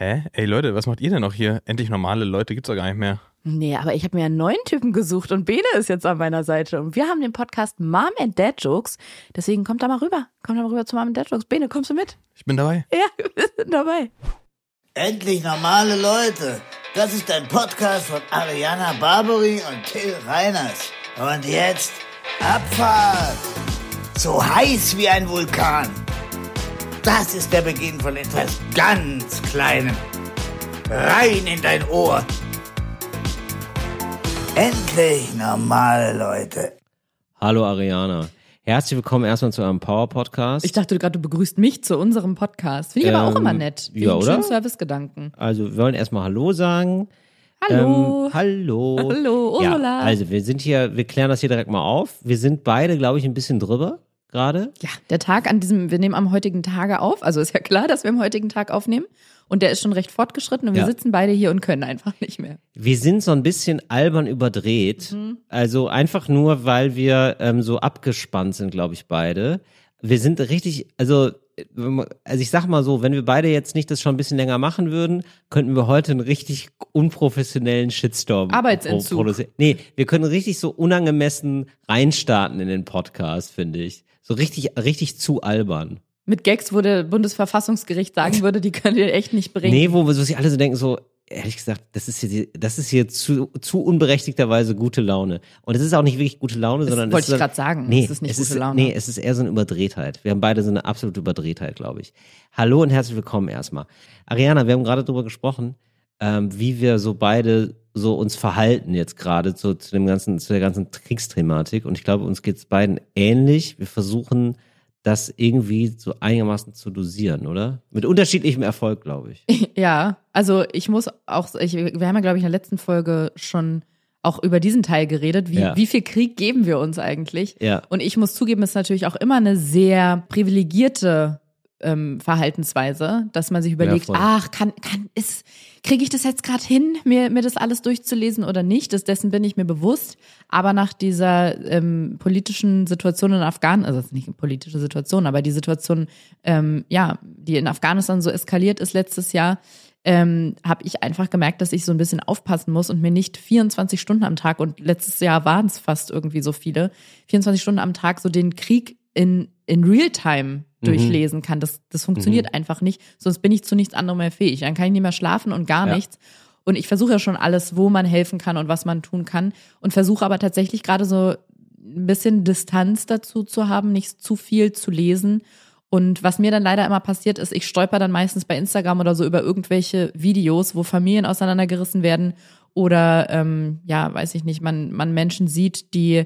Hä? Ey Leute, was macht ihr denn noch hier? Endlich normale Leute gibt's doch gar nicht mehr. Nee, aber ich habe mir einen neuen Typen gesucht und Bene ist jetzt an meiner Seite. Und wir haben den Podcast Mom and Dad Jokes. Deswegen kommt da mal rüber. Kommt da mal rüber zu Mom and Dad Jokes. Bene, kommst du mit? Ich bin dabei. Ja, wir sind dabei. Endlich normale Leute. Das ist ein Podcast von Ariana Barbary und Till Reiners. Und jetzt Abfahrt. So heiß wie ein Vulkan. Das ist der Beginn von etwas ganz Kleinem. Rein in dein Ohr. Endlich normale Leute. Hallo Ariana. Herzlich willkommen erstmal zu eurem Power Podcast. Ich dachte gerade, du begrüßt mich zu unserem Podcast. Finde ich aber auch Ähm, immer nett. Wie ja, einen oder? Servicegedanken. also wir wollen erstmal Hallo sagen. Hallo. Ähm, hallo. Hallo, Ja, Ursula. also wir sind hier, wir klären das hier direkt mal auf. Wir sind beide, glaube ich, ein bisschen drüber gerade. Ja, der Tag an diesem, wir nehmen am heutigen Tage auf. Also ist ja klar, dass wir am heutigen Tag aufnehmen. Und der ist schon recht fortgeschritten und wir Ja. sitzen beide hier und können einfach nicht mehr. Wir sind so ein bisschen albern überdreht. Also einfach nur, weil wir ähm, so abgespannt sind, glaube ich, beide. Wir sind richtig, also, also ich sag mal so, wenn wir beide jetzt nicht das schon ein bisschen länger machen würden, könnten wir heute einen richtig unprofessionellen Shitstorm Arbeitsentzug. pro- produzieren. Nee, wir können richtig so unangemessen reinstarten in den Podcast, finde ich. So richtig, richtig zu albern. Mit Gags, wo der Bundesverfassungsgericht sagen würde, die könnt ihr echt nicht bringen. Nee, wo wo sich alle so denken, so, ehrlich gesagt, das ist hier, das ist hier zu, zu unberechtigterweise gute Laune. Und es ist auch nicht wirklich gute Laune, Das sondern wollte es ich grad sagen. Nee, Es ist nicht es gute ist, Laune. Nee, es ist eher so eine Überdrehtheit. Wir haben beide so eine absolute Überdrehtheit, glaube ich. Hallo und herzlich willkommen erstmal. Ariana, wir haben gerade darüber gesprochen, ähm, wie wir so beide so uns verhalten jetzt gerade zu, zu dem ganzen, zu der ganzen Kriegsthematik. Und ich glaube, uns geht's beiden ähnlich. Wir versuchen, das irgendwie so einigermaßen zu dosieren, oder? Mit unterschiedlichem Erfolg, glaube ich. Ja, also ich muss auch, ich, wir haben ja, glaube ich, in der letzten Folge schon auch über diesen Teil geredet. Wie, Ja. wie viel Krieg geben wir uns eigentlich? Ja. Und ich muss zugeben, es ist natürlich auch immer eine sehr privilegierte ähm, Verhaltensweise, dass man sich überlegt, voll. ach, kann, kann, ist, kriege ich das jetzt gerade hin, mir, mir das alles durchzulesen oder nicht? Das, dessen bin ich mir bewusst. Aber nach dieser ähm, politischen Situation in Afghanistan, also nicht eine politische Situation, aber die Situation, ähm, ja, die in Afghanistan so eskaliert ist letztes Jahr, ähm, habe ich einfach gemerkt, dass ich so ein bisschen aufpassen muss und mir nicht 24 Stunden am Tag, und letztes Jahr waren es fast irgendwie so viele, 24 Stunden am Tag so den Krieg in, in Realtime durchlesen kann. Das, das funktioniert einfach nicht, sonst bin ich zu nichts anderem mehr fähig. Dann kann ich nicht mehr schlafen und gar Ja. nichts. Und ich versuche ja schon alles, wo man helfen kann und was man tun kann. Und versuche aber tatsächlich gerade so ein bisschen Distanz dazu zu haben, nicht zu viel zu lesen. Und was mir dann leider immer passiert ist, ich stolper dann meistens bei Instagram oder so über irgendwelche Videos, wo Familien auseinandergerissen werden oder ähm, ja, weiß ich nicht, man, man Menschen sieht, die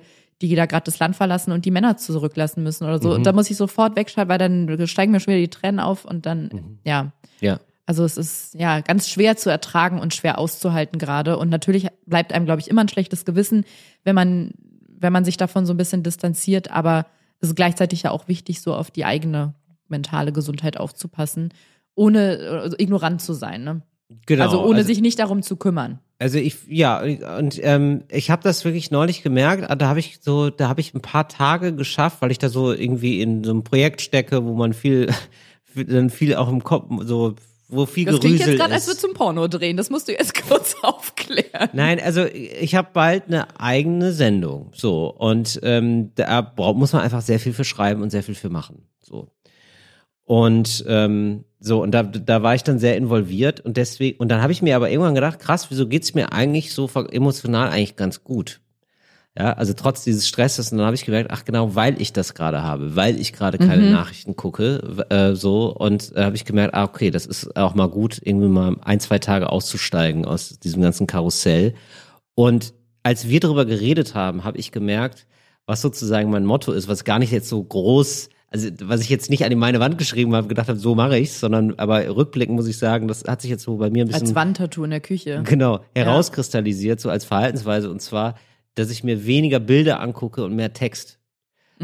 die da gerade das Land verlassen und die Männer zurücklassen müssen oder so. Mhm. Und da muss ich sofort wegschalten, weil dann steigen mir schon wieder die Tränen auf und dann, Mhm. ja, Ja. also es ist ja ganz schwer zu ertragen und schwer auszuhalten gerade. Und natürlich bleibt einem, glaube ich, immer ein schlechtes Gewissen, wenn man, wenn man sich davon so ein bisschen distanziert. Aber es ist gleichzeitig ja auch wichtig, so auf die eigene mentale Gesundheit aufzupassen, ohne also ignorant zu sein. Ne? Genau. also ohne sich nicht darum zu kümmern. Also ich, ja, und ähm, ich habe das wirklich neulich gemerkt. ah, Da habe ich so, da habe ich ein paar Tage geschafft, weil ich da so irgendwie in so einem Projekt stecke, wo man viel, dann viel auch im Kopf, so, wo viel Das klingt Gerüsel jetzt gerade, als ist. würdest du zum Porno drehen. Das musst du jetzt kurz aufklären. Nein, also ich habe bald eine eigene Sendung, so und ähm, da braucht, muss man einfach sehr viel für schreiben und sehr viel für machen, so. Und ähm, so und da, da war ich dann sehr involviert und deswegen und dann habe ich mir aber irgendwann gedacht, krass, wieso geht's mir eigentlich so emotional eigentlich ganz gut? Ja, also trotz dieses Stresses und dann habe ich gemerkt, ach genau, weil ich das gerade habe, weil ich gerade keine Nachrichten gucke, äh, so und äh, habe ich gemerkt, ah okay, das ist auch mal gut, irgendwie mal ein zwei Tage auszusteigen aus diesem ganzen Karussell. Und als wir darüber geredet haben, habe ich gemerkt, was sozusagen mein Motto ist, was gar nicht jetzt so groß, also was ich jetzt nicht an die meine Wand geschrieben habe, gedacht habe, so mache ich's, sondern aber rückblickend muss ich sagen, das hat sich jetzt so bei mir ein bisschen Als Wandtattoo in der Küche. genau herauskristallisiert so als Verhaltensweise und zwar, dass ich mir weniger Bilder angucke und mehr Text.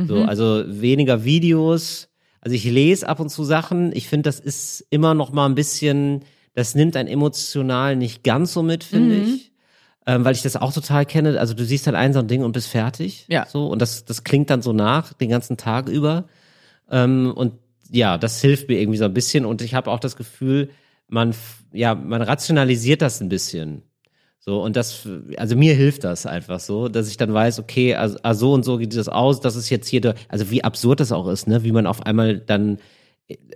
So, also weniger Videos. Also ich lese ab und zu Sachen. Ich finde, das ist immer noch mal ein bisschen, das nimmt ein emotional nicht ganz so mit, finde ich. Ähm, weil ich das auch total kenne. Also du siehst halt ein so ein Ding und bist fertig. Ja. So, und das, das klingt dann so nach, den ganzen Tag über. Ähm, und ja, das hilft mir irgendwie so ein bisschen. Und ich habe auch das Gefühl, man, ja, man rationalisiert das ein bisschen. So, und das, also mir hilft das einfach so, dass ich dann weiß, okay, also, also so und so geht das aus, das ist jetzt hier, der, also wie absurd das auch ist, ne, wie man auf einmal dann,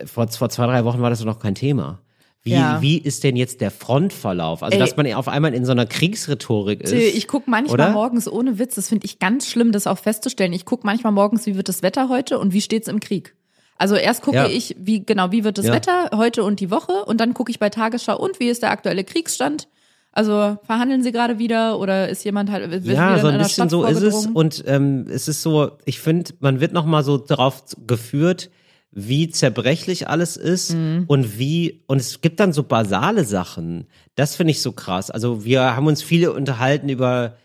vor, vor zwei, drei Wochen war das noch kein Thema. Wie, Ja. wie ist denn jetzt der Frontverlauf? Also, Ey. dass man auf einmal in so einer Kriegsrhetorik ist. Ich gucke manchmal oder? morgens ohne Witz, das finde ich ganz schlimm, das auch festzustellen. Ich gucke manchmal morgens, wie wird das Wetter heute und wie steht's im Krieg. Also erst gucke Ja. ich, wie genau, wie wird das Ja. Wetter heute und die Woche und dann gucke ich bei Tagesschau und wie ist der aktuelle Kriegsstand. Also verhandeln sie gerade wieder oder ist jemand halt Ja, so in ein bisschen Stadt so ist es. Und ähm, es ist so, ich finde, man wird noch mal so darauf geführt, wie zerbrechlich alles ist Mhm. und wie, und es gibt dann so basale Sachen. Das finde ich so krass. Also wir haben uns viele unterhalten über,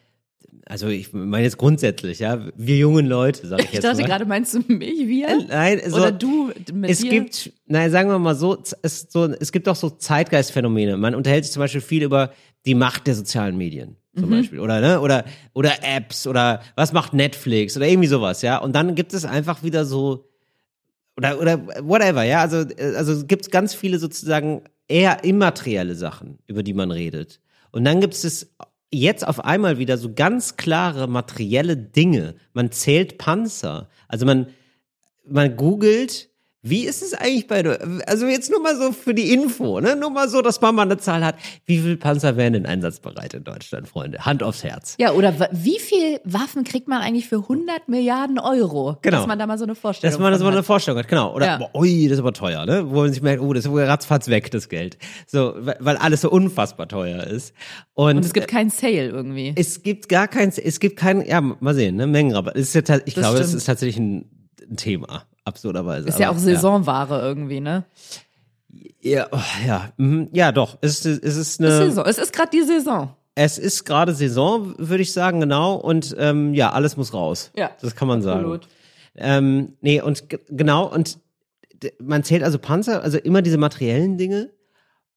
also ich meine jetzt grundsätzlich, ja, wir jungen Leute, sag ich Ich jetzt dachte mal. gerade, meinst du mich, wir? Nein, so, Oder du mit es dir? gibt, nein, sagen wir mal so, es, so, es gibt auch so Zeitgeistphänomene. Man unterhält sich zum Beispiel viel über die Macht der sozialen Medien. Mhm. Zum Beispiel. Oder, ne? Oder, oder Apps oder was macht Netflix oder irgendwie sowas, ja. Und dann gibt es einfach wieder so, oder, oder whatever, ja. Also, äh, also es gibt ganz viele sozusagen eher immaterielle Sachen, über die man redet. Und dann gibt es jetzt auf einmal wieder so ganz klare materielle Dinge. Man zählt Panzer. Also man, man googelt, wie ist es eigentlich bei, der- also jetzt nur mal so für die Info, ne? Nur mal so, dass man mal eine Zahl hat. Wie viele Panzer wären denn einsatzbereit in Deutschland, Freunde? Hand aufs Herz. Ja, oder wie viel Waffen kriegt man eigentlich für 100 Milliarden Euro? Genau. Dass man da mal so eine Vorstellung Dass man das von mal eine hat. Vorstellung hat, genau. Oder, Ja. boah, ui, das ist aber teuer, ne? Wo man sich merkt, oh, das ist wohl ratzfatz weg, das Geld. So, weil alles so unfassbar teuer ist. Und, Und es gibt keinen Sale irgendwie. es gibt gar kein, es gibt kein, ja, mal sehen, ne, Mengenrabatt. Es ist ja, ta- ich Das glaube, das stimmt. ist tatsächlich ein, ein Thema, absurderweise. Ist ja auch Saisonware irgendwie, ne? Ja, oh, ja, mhm, ja, doch. Es ist, es ist eine, Saison. Es ist gerade die Saison. es ist gerade Saison, würde ich sagen, genau. Und ähm, ja, alles muss raus. Ja, das kann man sagen. absolut. Ähm, nee, und genau, und man zählt also Panzer, also immer diese materiellen Dinge.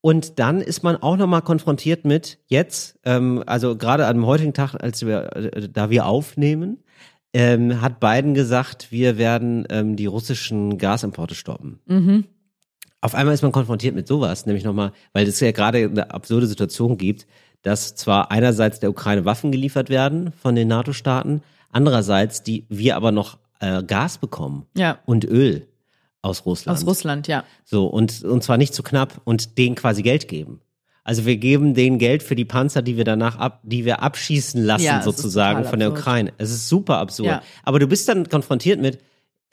Und dann ist man auch nochmal konfrontiert mit jetzt, ähm, also gerade am heutigen Tag, als wir, äh, da wir aufnehmen, ähm, hat Biden gesagt, wir werden ähm, die russischen Gasimporte stoppen. Mhm. Auf einmal ist man konfrontiert mit sowas, nämlich nochmal, weil es ja gerade eine absurde Situation gibt, dass zwar einerseits der Ukraine Waffen geliefert werden von den NATO-Staaten, andererseits die wir aber noch äh, Gas bekommen Ja, und Öl aus Russland. aus Russland, ja. So, und, und zwar nicht zu knapp und denen quasi Geld geben. Also wir geben denen Geld für die Panzer, die wir danach ab, die wir abschießen lassen, Ja, sozusagen von der absurd. Ukraine. Es ist super absurd. Ja. Aber du bist dann konfrontiert mit,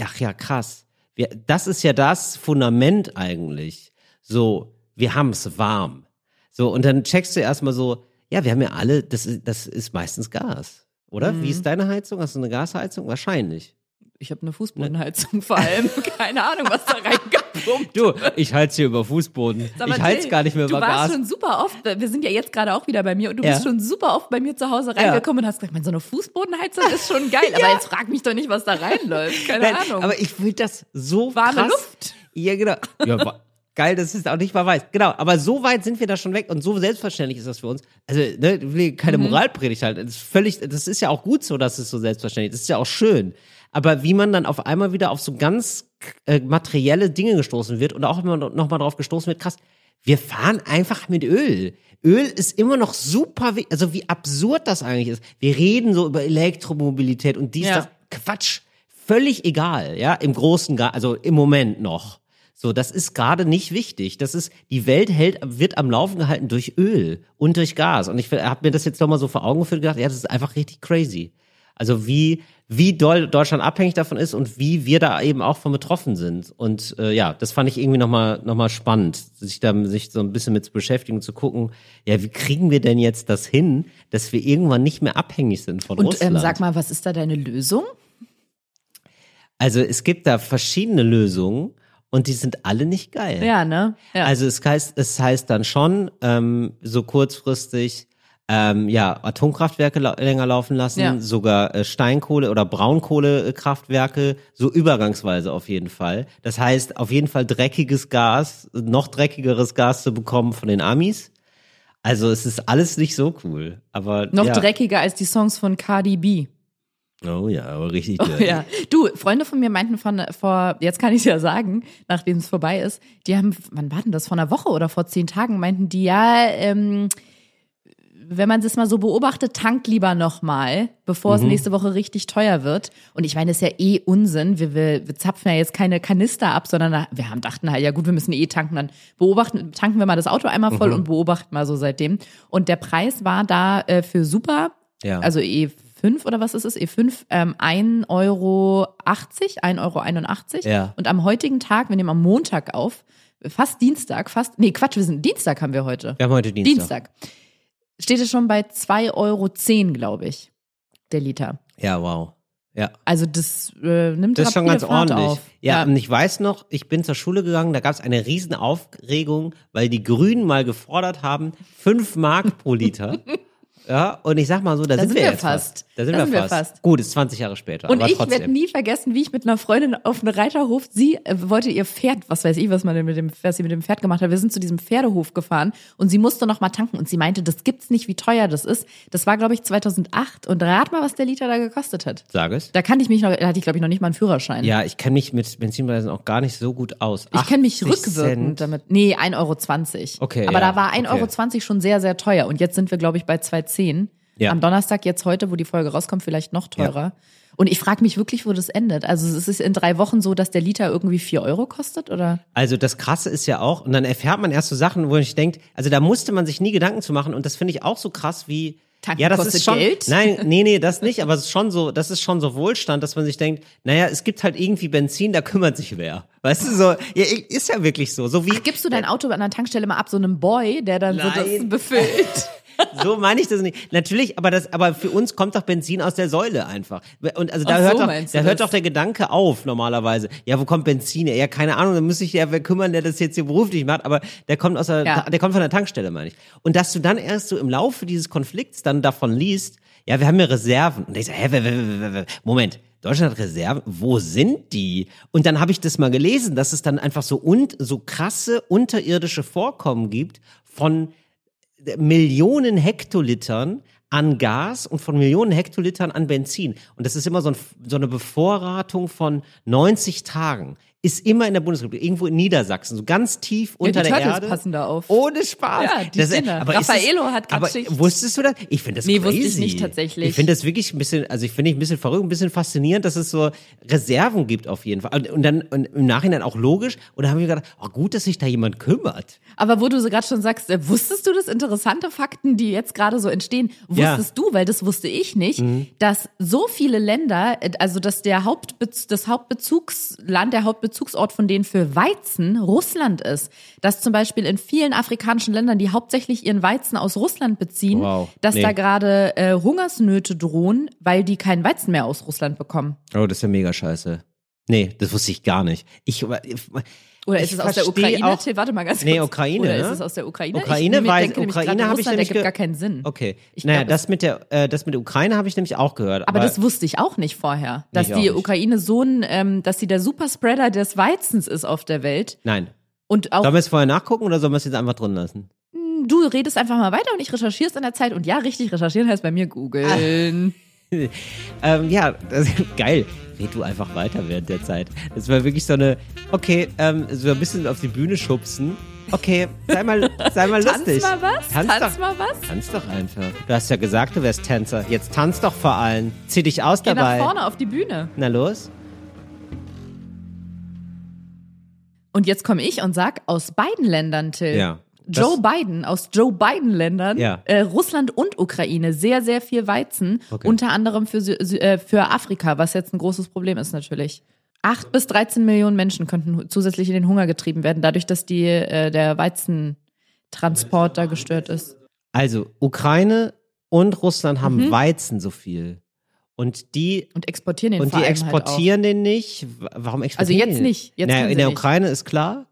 ach ja, krass. Wir, das ist ja das Fundament eigentlich. So, wir haben's warm. So, und dann checkst du erstmal so, ja, wir haben ja alle, das ist, das ist meistens Gas. Oder? Mhm. Wie ist deine Heizung? Hast du eine Gasheizung? Wahrscheinlich. Ich habe eine Fußbodenheizung vor allem. Keine Ahnung, was da reingepumpt. Du, ich heiz hier über Fußboden. Mal, ich heiz gar nicht mehr Du über warst Gas. schon super oft, wir sind ja jetzt gerade auch wieder bei mir und du Ja. bist schon super oft bei mir zu Hause reingekommen und hast gesagt, man, so eine Fußbodenheizung ist schon geil, aber jetzt frag mich doch nicht, was da reinläuft. Keine Nein, Ahnung. Aber ich will das so Warme krass. Luft. Ja, genau. Ja, geil, das ist auch nicht mal weiß. Genau, aber so weit sind wir da schon weg und so selbstverständlich ist das für uns. Also, ne, keine Mhm. Moralpredigt halt. Das ist völlig, das ist ja auch gut so, dass es so selbstverständlich ist. Das ist ja auch schön. Aber wie man dann auf einmal wieder auf so ganz äh, materielle Dinge gestoßen wird und auch immer noch mal drauf gestoßen wird, krass, wir fahren einfach mit Öl. Öl ist immer noch super, also wie absurd das eigentlich ist. Wir reden so über Elektromobilität und dies, Ja. das. Quatsch. Völlig egal, ja, im großen, also im Moment noch. So, das ist gerade nicht wichtig. Das ist, die Welt hält, wird am Laufen gehalten durch Öl und durch Gas. Und ich habe mir das jetzt nochmal so vor Augen geführt und gedacht, ja, das ist einfach richtig crazy. Also wie, wie doll Deutschland abhängig davon ist und wie wir da eben auch von betroffen sind. Und äh, ja, das fand ich irgendwie nochmal noch mal spannend, sich da sich so ein bisschen mit zu beschäftigen, zu gucken, ja, wie kriegen wir denn jetzt das hin, dass wir irgendwann nicht mehr abhängig sind von und Russland? ähm, sag mal, was ist da deine Lösung? Also es gibt da verschiedene Lösungen und die sind alle nicht geil. Ja, ne? Ja. Also es heißt, es heißt dann schon, ähm, so kurzfristig, ähm, ja, Atomkraftwerke lau länger laufen lassen, Ja. sogar äh, Steinkohle- oder Braunkohlekraftwerke, so übergangsweise auf jeden Fall. Das heißt, auf jeden Fall dreckiges Gas, noch dreckigeres Gas zu bekommen von den Amis. Also es ist alles nicht so cool, aber Noch ja. dreckiger als die Songs von Cardi B. Oh ja, aber richtig. Oh, ja. Du, Freunde von mir meinten von vor, jetzt kann ich es ja sagen, nachdem es vorbei ist, die haben, wann war denn das, vor einer Woche oder vor zehn Tagen, meinten die, ja, ähm, wenn man es mal so beobachtet, tankt lieber nochmal, bevor es nächste Woche richtig teuer wird. Und ich meine, das ist ja eh Unsinn. Wir, wir, wir zapfen ja jetzt keine Kanister ab, sondern wir haben dachten halt, ja gut, wir müssen eh tanken. Dann beobachten, tanken wir mal das Auto einmal voll und beobachten mal so seitdem. Und der Preis war da äh, für Super, Ja. also E5 oder was ist es? E5, ähm, 1,80 Euro, 1,81 Euro. Ja. Und am heutigen Tag, wir nehmen am Montag auf, fast Dienstag, fast, nee, Quatsch, wir sind Dienstag haben wir heute. Wir haben heute Dienstag. Dienstag. Steht es schon bei 2,10 Euro, glaube ich, der Liter. Ja, wow. Ja. Also das äh, nimmt Das ist schon ganz Fahrt ordentlich. Auf. Ja, und ich weiß noch, ich bin zur Schule gegangen, da gab es eine riesen Aufregung, weil die Grünen mal gefordert haben, fünf Mark pro Liter. ja, und ich sag mal so, da, sind, sind wir wir jetzt fast. Da sind, Da wir, sind wir fast. fast. Gut, ist 20 Jahre später. Und ich werde nie vergessen, wie ich mit einer Freundin auf einen Reiterhof, sie äh, wollte ihr Pferd, was weiß ich, was man denn mit dem, was sie mit dem Pferd gemacht hat. Wir sind zu diesem Pferdehof gefahren und sie musste noch mal tanken und sie meinte, das gibt's nicht, wie teuer das ist. Das war, glaube ich, 2008 und rat mal, was der Liter da gekostet hat. Sag es. Da kannte ich mich noch, da hatte ich, glaube ich, noch nicht mal einen Führerschein. Ja, ich kenne mich mit Benzinpreisen auch gar nicht so gut aus. Ich kenne mich 80 rückwirkend Cent. damit. Nee, 1,20 Euro. Okay, Aber ja, da war 1,20 okay. Euro schon sehr, sehr teuer. Und jetzt sind wir, glaube ich, bei 2,10. Ja. Am Donnerstag, jetzt heute, wo die Folge rauskommt, vielleicht noch teurer. Und ich frage mich wirklich, wo das endet. Also es ist in drei Wochen so, dass der Liter irgendwie 4 Euro kostet, oder? Also das Krasse ist ja auch, und dann erfährt man erst so Sachen, wo man sich denkt, also da musste man sich nie Gedanken zu machen und das finde ich auch so krass wie Tanken ja, das kostet ist schon, Geld? Nein, nee, nee, das nicht, aber es ist schon so, das ist schon so Wohlstand, dass man sich denkt, naja, es gibt halt irgendwie Benzin, da kümmert sich wer. Weißt du, so, ja, ist ja wirklich so, so wie, Ach, gibst du dein Auto an der Tankstelle mal ab, so einem Boy, der dann so das Nein. befüllt? so meine ich das nicht. Natürlich, aber das, aber für uns kommt doch Benzin aus der Säule einfach. Und also da Ach hört so, doch, da hört doch der Gedanke auf normalerweise. Ja, wo kommt Benzin? her? Ja, keine Ahnung, da muss sich ja wer kümmern, der das jetzt hier beruflich macht, aber der kommt aus der, Ja. der kommt von der Tankstelle, meine ich. Und dass du dann erst so im Laufe dieses Konflikts dann davon liest, ja, wir haben ja Reserven. Und ich so, hä, w- w- w- Moment. Deutschland hat Reserven, wo sind die? Und dann habe ich das mal gelesen, dass es dann einfach so und so krasse unterirdische Vorkommen gibt von Millionen Hektolitern an Gas und von Millionen Hektolitern an Benzin. Und das ist immer so, ein, so eine Bevorratung von 90 Tagen. Ist immer in der Bundesrepublik, irgendwo in Niedersachsen, so ganz tief unter die der Turtles Erde. passen da auf. Ohne Spaß. Ja, die Das da. aber Raffaello das- hat Schicht. wusstest du das? Ich finde das Nee, crazy. wusste ich nicht tatsächlich. Ich finde das wirklich ein bisschen, also ich finde ich ein bisschen verrückt, ein bisschen faszinierend, dass es so Reserven gibt auf jeden Fall. Und, und dann und im Nachhinein auch logisch. Und da haben wir gedacht, oh gut, dass sich da jemand kümmert. Aber wo du so gerade schon sagst, äh, wusstest du das interessante Fakten, die jetzt gerade so entstehen, Ja. wusstest du, weil das wusste ich nicht, dass so viele Länder, äh, also dass der Hauptbez das Hauptbezugsland, der Hauptbezugsort von denen für Weizen Russland ist. Dass zum Beispiel in vielen afrikanischen Ländern, die hauptsächlich ihren Weizen aus Russland beziehen, Wow. dass Nee. da gerade äh, Hungersnöte drohen, weil die keinen Weizen mehr aus Russland bekommen. Oh, das ist ja mega scheiße. Nee, das wusste ich gar nicht. Ich, Oder Ich ist es aus der Ukraine? auch- Till, warte mal ganz kurz. Nee, Ukraine, Oder ne? ist es aus der Ukraine? Ukraine ich nämlich Ukraine habe ich nämlich ergibt gar keinen Sinn. Okay. Ich naja, glaub, das mit der, äh, das mit der Ukraine habe ich nämlich auch gehört. Aber das wusste ich auch nicht vorher, dass die. Ukraine so ein, ähm, dass sie der Superspreader des Weizens ist auf der Welt. Nein. Und auch Sollen wir es vorher nachgucken oder sollen wir es jetzt einfach drin lassen? du redest einfach mal weiter und ich recherchierst in der Zeit. Und ja, richtig, recherchieren heißt bei mir googeln. Ähm, ja, das, geil. Red du einfach weiter während der Zeit. Das war wirklich so eine, okay, ähm, so ein bisschen auf die Bühne schubsen. Okay, sei mal, sei mal Tanz lustig. mal was? Tanz, Tanz doch, mal was? Tanz doch einfach. Du hast ja gesagt, du wärst Tänzer. Jetzt tanz doch vor allen. Zieh dich aus Geh dabei. nach vorne auf die Bühne. Na los. Und jetzt komme ich und sag aus beiden Ländern, Till. Ja. Joe Das- Biden, aus Joe Biden-Ländern, Ja. äh, Russland und Ukraine, sehr, sehr viel Weizen, Okay. unter anderem für, äh, für Afrika, was jetzt ein großes Problem ist natürlich. Acht bis 13 Millionen Menschen könnten zusätzlich in den Hunger getrieben werden, dadurch, dass die, äh, der Weizentransport da gestört ist. Also, Ukraine und Russland haben Mhm. Weizen so viel. Und die, Und exportieren den und die halt exportieren den nicht. Warum Also exportieren jetzt die den nicht. Jetzt naja, in der nicht. Ukraine ist klar.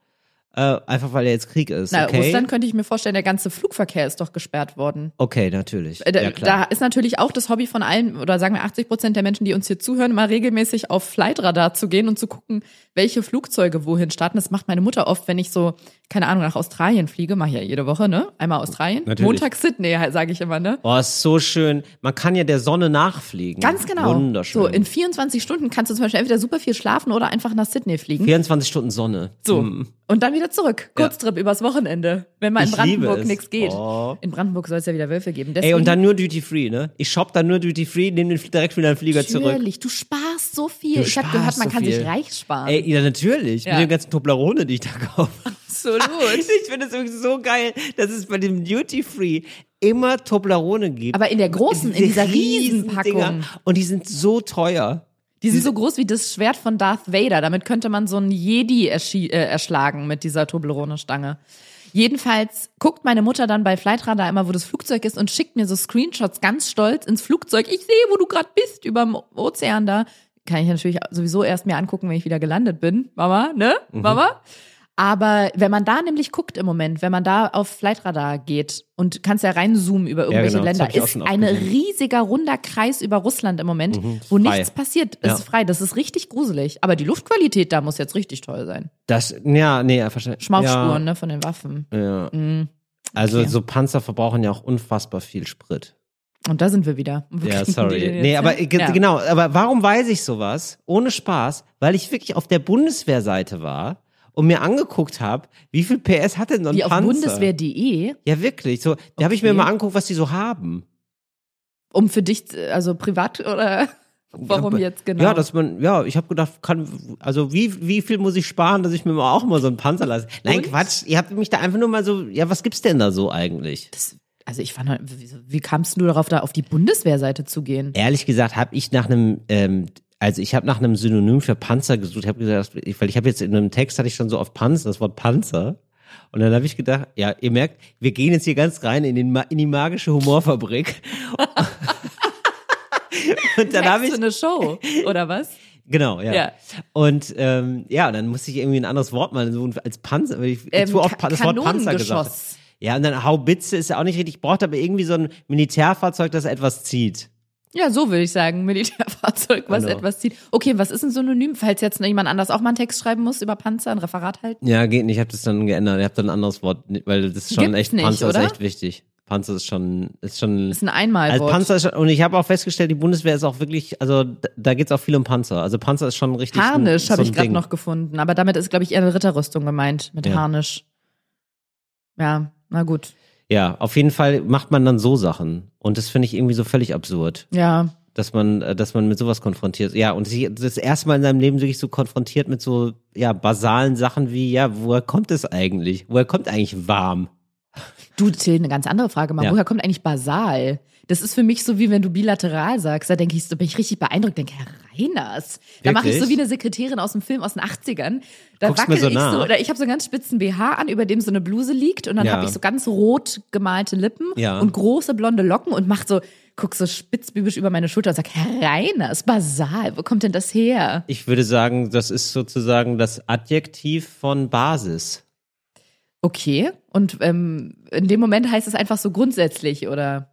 Äh, einfach weil jetzt Krieg ist. Na, okay? Russland könnte ich mir vorstellen, der ganze Flugverkehr ist doch gesperrt worden. Okay, natürlich. Äh, Da, ja, da ist natürlich auch das Hobby von allen, oder sagen wir 80 Prozent der Menschen, die uns hier zuhören, mal regelmäßig auf Flightradar zu gehen und zu gucken, welche Flugzeuge wohin starten. Das macht meine Mutter oft, wenn ich so, keine Ahnung, nach Australien fliege, mache ich ja jede Woche, ne? Einmal Australien. Natürlich. Montag Sydney, sage ich immer, ne? Boah, ist so schön. Man kann ja der Sonne nachfliegen. Ganz genau. Wunderschön. So, in 24 Stunden kannst du zum Beispiel entweder super viel schlafen oder einfach nach Sydney fliegen. 24 Stunden Sonne. So. Mm. Und dann wieder zurück. Kurztrip übers Wochenende. Wenn mal in Ich Brandenburg nichts geht. Oh. In Brandenburg soll es ja wieder Wölfe geben. Ey, Deswegen, und dann nur Duty Free, ne? Ich shop dann nur Duty Free, nehme den direkt wieder den Flieger zurück. Natürlich, du sparst so viel. Du ich habe gehört, man so kann viel. sich reich sparen. Ey, ja, natürlich. Ja. Mit den ganzen Toblerone, die ich da kaufe. Absolut. Ich finde es wirklich so geil, dass es bei dem Duty Free immer Toblerone gibt. Aber in der großen, in Diese dieser riesen Riesenpackung. Dinger. Und die sind so teuer. Die sind so groß wie das Schwert von Darth Vader. Damit könnte man so einen Jedi äh, erschlagen mit dieser Toblerone-Stange. Jedenfalls guckt meine Mutter dann bei Flightradar immer, wo das Flugzeug ist und schickt mir so Screenshots ganz stolz ins Flugzeug. Ich sehe, wo du gerade bist, überm Ozean da. Kann ich natürlich sowieso erst mir angucken, wenn ich wieder gelandet bin. Mama, ne? Mhm. Mama? Aber wenn man da nämlich guckt im Moment, wenn man da auf Flightradar geht und kannst ja reinzoomen über irgendwelche genau, das Länder, ist ein riesiger runder Kreis über Russland im Moment, wo frei. nichts passiert. Es Ja. ist frei. Das ist richtig gruselig. Aber die Luftqualität da muss jetzt richtig toll sein. Das, ja, nee, verstehe. Schmaufspuren, ne, von den Waffen. Ja. ja. Mhm. Also Okay. so Panzer verbrauchen ja auch unfassbar viel Sprit. Und da sind wir wieder. Wo Ja, sorry. Nee, aber Ja. genau, aber warum weiß ich sowas? Ohne Spaß, weil ich wirklich auf der Bundeswehrseite war und mir angeguckt habe, wie viel PS hat denn so ein Wie auf Panzer? bundeswehr.de, Ja, wirklich. So, da habe ich mir Okay. mal angeguckt, was die so haben. um für dich, also privat oder warum Ja, jetzt genau? Ja, dass man, ja, ich habe gedacht, kann, also wie, wie viel muss ich sparen, dass ich mir mal auch mal so einen Panzer lasse? Nein, Und? Quatsch, ihr habt mich da einfach nur mal so, ja, was gibt's denn da so eigentlich? das, also ich fand, wie, wie kamst du darauf, da auf die Bundeswehrseite zu gehen? Ehrlich gesagt, habe ich nach einem, ähm, also ich habe nach einem Synonym für Panzer gesucht, habe gesagt, weil ich habe jetzt in einem Text hatte ich schon so auf Panzer, das Wort Panzer. Und dann habe ich gedacht, ja, ihr merkt, wir gehen jetzt hier ganz rein in, den, in die magische Humorfabrik. und dann habe ich, du eine Show, oder was? genau, ja. Ja. Und ähm, ja, dann musste ich irgendwie ein anderes Wort mal so als Panzer, weil ich Ähm, zu oft das Wort Panzer gesagt. habe. Ja, und dann Haubitze ist ja auch nicht richtig, ich brauchte aber irgendwie so ein Militärfahrzeug, das etwas zieht. Ja, so würde ich sagen, Militärfahrzeug, was Genau. etwas zieht. Okay, was ist ein Synonym, falls jetzt jemand anders auch mal einen Text schreiben muss über Panzer, ein Referat halten? Ja, geht nicht. Ich habe das dann geändert. Ich habe dann ein anderes Wort, weil das ist schon Gibt's echt, nicht, Panzer oder? ist echt wichtig. Panzer ist schon, ist schon. Das ist ein also Einmalwort. Panzer ist schon, und ich habe auch festgestellt, die Bundeswehr ist auch wirklich, also da, da geht's auch viel um Panzer. Also Panzer ist schon richtig. Harnisch habe so ich gerade noch gefunden, aber damit ist, glaube ich, eher eine Ritterrüstung gemeint, mit Ja. Harnisch. Ja, na gut. Ja, auf jeden Fall macht man dann so Sachen. Und das finde ich irgendwie so völlig absurd, Ja, dass man, äh, dass man mit sowas konfrontiert. Ja, und sich das erste Mal in seinem Leben wirklich so konfrontiert mit so, ja, basalen Sachen wie, ja, woher kommt es eigentlich? Woher kommt eigentlich warm? Du, Till, eine ganz andere Frage mal. Ja. Woher kommt eigentlich Basal? Das ist für mich so, wie wenn du bilateral sagst. Da denke ich, so bin ich richtig beeindruckt. Denke, Herr Reiners. Da mache ich so wie eine Sekretärin aus dem Film aus den 80ern. Da Guckst wackel so ich so, oder ich habe so einen ganz spitzen BH an, über dem so eine Bluse liegt und dann Ja. habe ich so ganz rot gemalte Lippen Ja. und große blonde Locken und mach so, guck so spitzbübisch über meine Schulter und sag, Herr Reiners, Basal, wo kommt denn das her? Ich würde sagen, das ist sozusagen das Adjektiv von Basis. Okay. Und ähm, in dem Moment heißt es einfach so grundsätzlich oder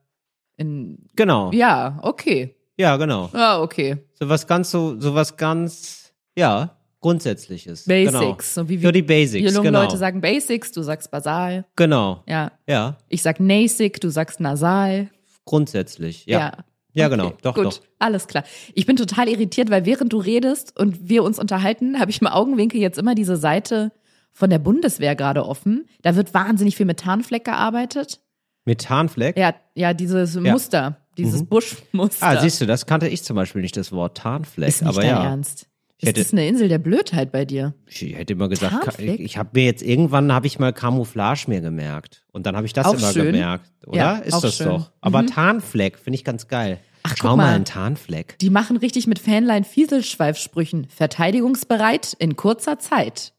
in, Genau. ja, okay. Ja, genau. Ja, okay. So was ganz so, so was ganz, ja, grundsätzliches. Genau. Basics, so wie wir- Für die Basics, jungen genau. Leute sagen Basics, du sagst basal. Genau. Ja. Ja, Ich sag nasig, du sagst nasal. grundsätzlich. Ja. Ja. Ja, Okay, genau. Doch, gut, doch. Alles klar. Ich bin total irritiert, weil während du redest und wir uns unterhalten, habe ich im Augenwinkel jetzt immer diese Seite von der Bundeswehr gerade offen. Da wird wahnsinnig viel mit Tarnfleck gearbeitet. Methanfleck. Ja, ja, dieses Muster, dieses Buschmuster. Ah, siehst du, das kannte ich zum Beispiel nicht, das Wort Tarnfleck. ist nicht aber ja. Ernst. Ich Ist hätte- das eine Insel der Blödheit bei dir? Ich hätte immer gesagt, Tarnfleck? ich, habe mir jetzt irgendwann habe ich mal Camouflage mir gemerkt und dann habe ich das Auch immer schön. gemerkt, oder? Ja, ist das schön. Mhm. doch. Aber Tarnfleck finde ich ganz geil. Ach, Schau guck mal, mal. ein Tarnfleck. Die machen richtig mit Fanlein Fieselschweifsprüchen. Verteidigungsbereit in kurzer Zeit.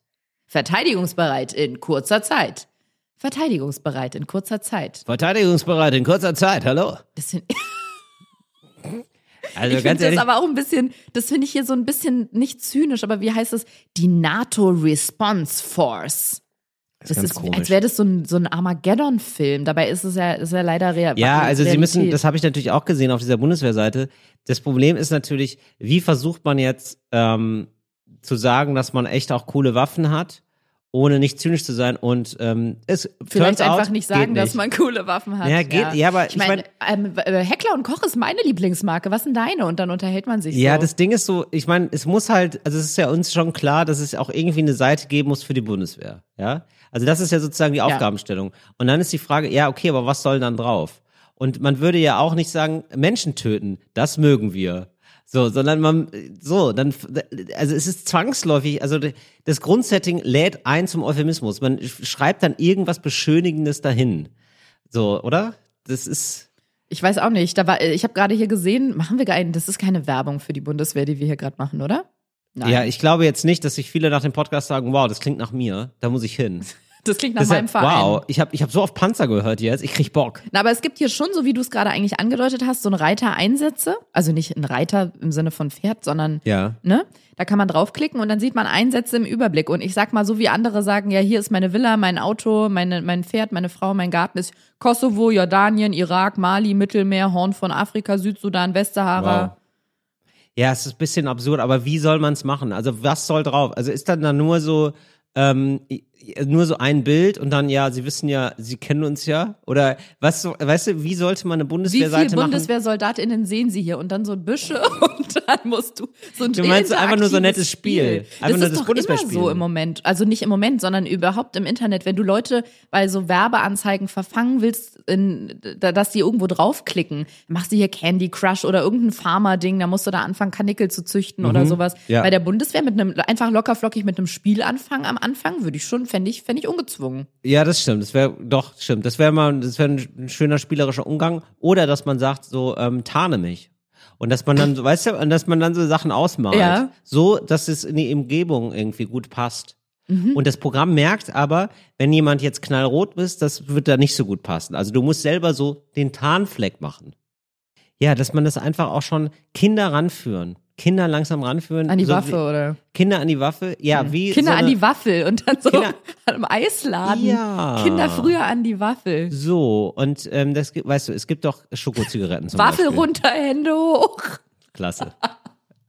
Verteidigungsbereit in kurzer Zeit. Verteidigungsbereit in kurzer Zeit. Verteidigungsbereit in kurzer Zeit. Hallo. Das find, Also ich finde das aber auch ein bisschen, das finde ich hier so ein bisschen nicht zynisch, aber wie heißt es? Die NATO Response Force. Das ganz ist, komisch. als wäre das so ein, so ein Armageddon-Film. Dabei ist es ja, ist ja leider real. Ja, also sie müssen, Realität. das habe ich natürlich auch gesehen auf dieser Bundeswehrseite. Das Problem ist natürlich, wie versucht man jetzt ähm, zu sagen, dass man echt auch coole Waffen hat, ohne nicht zynisch zu sein und ähm, es Vielleicht einfach out, nicht sagen, dass nicht. man coole Waffen hat. Ja, geht- ja, aber ich ich meine, ähm, äh, Heckler und Koch ist meine Lieblingsmarke. Was sind deine? Und dann unterhält man sich Ja, so. das Ding ist so, ich meine, es muss halt, also es ist ja uns schon klar, dass es auch irgendwie eine Seite geben muss für die Bundeswehr, ja? Also das ist ja sozusagen die Aufgabenstellung. Und dann ist die Frage, ja, okay, aber was soll dann drauf? Und man würde ja auch nicht sagen, Menschen töten, das mögen wir. So, sondern man, so, dann, also es ist zwangsläufig, also das Grundsetting lädt ein zum Euphemismus. Man schreibt dann irgendwas Beschönigendes dahin. So, oder? Das ist, Ich weiß auch nicht. Da war, ich habe gerade hier gesehen, machen wir gar einen, das ist keine Werbung für die Bundeswehr, die wir hier gerade machen, oder? Nein. ja, ich glaube jetzt nicht, dass sich viele nach dem Podcast sagen, wow, das klingt nach mir, da muss ich hin. das klingt nach ist meinem Verein. Wow, ich habe ich hab so oft Panzer gehört jetzt, ich krieg Bock. Na, aber es gibt hier schon, so wie du es gerade eigentlich angedeutet hast, so ein Reiter-Einsätze. Also nicht ein Reiter im Sinne von Pferd, sondern Ja. ne? Da kann man draufklicken und dann sieht man Einsätze im Überblick. Und ich sag mal, so wie andere sagen, ja, hier ist meine Villa, mein Auto, meine, mein Pferd, meine Frau, mein Garten ist Kosovo, Jordanien, Irak, Mali, Mittelmeer, Horn von Afrika, Südsudan, Westsahara. Ja, es ist ein bisschen absurd, aber wie soll man es machen? Also was soll drauf? Also ist dann da nur so, ähm, nur so ein Bild und dann, ja, Sie wissen ja, Sie kennen uns ja? Oder was, weißt du, wie sollte man eine Wie Bundeswehrseite viele machen? BundeswehrsoldatInnen sehen Sie hier? Und dann so Büsche und dann musst du so ein Du meinst einfach nur so ein nettes Spiel. Einfach das nur ist das doch immer so im Moment. Also nicht im Moment, sondern überhaupt im Internet. Wenn du Leute bei so Werbeanzeigen verfangen willst, in, da- dass die irgendwo draufklicken, machst du hier Candy Crush oder irgendein Pharma-Ding, da musst du da anfangen, Kanickel zu züchten oder sowas. Mhm. Ja. Bei der Bundeswehr mit einem, einfach lockerflockig mit einem Spiel anfangen am Anfang, würde ich schon, fände ich, fände ich ungezwungen. Ja, das stimmt. Das wäre doch stimmt. Das wäre mal, das wäre ein schöner spielerischer Umgang. Oder dass man sagt, so ähm, tarne mich. Und dass man dann, so, weißt du, und dass man dann so Sachen ausmalt, Ja. so, dass es in die Umgebung irgendwie gut passt. Mhm. Und das Programm merkt aber, wenn jemand jetzt knallrot ist, das wird da nicht so gut passen. Also du musst selber so den Tarnfleck machen. Ja, dass man das einfach auch schon Kinder ranführen. Kinder langsam ranführen. An die so Waffe wie, oder? Kinder an die Waffe. Ja, wie. Kinder so an eine, die Waffel und dann so Kinder- am Eisladen. Ja. Kinder früher an die Waffel. So, und ähm, das weißt du, es gibt doch Schokozigaretten zum Waffel Beispiel. runter, Hände hoch. Klasse.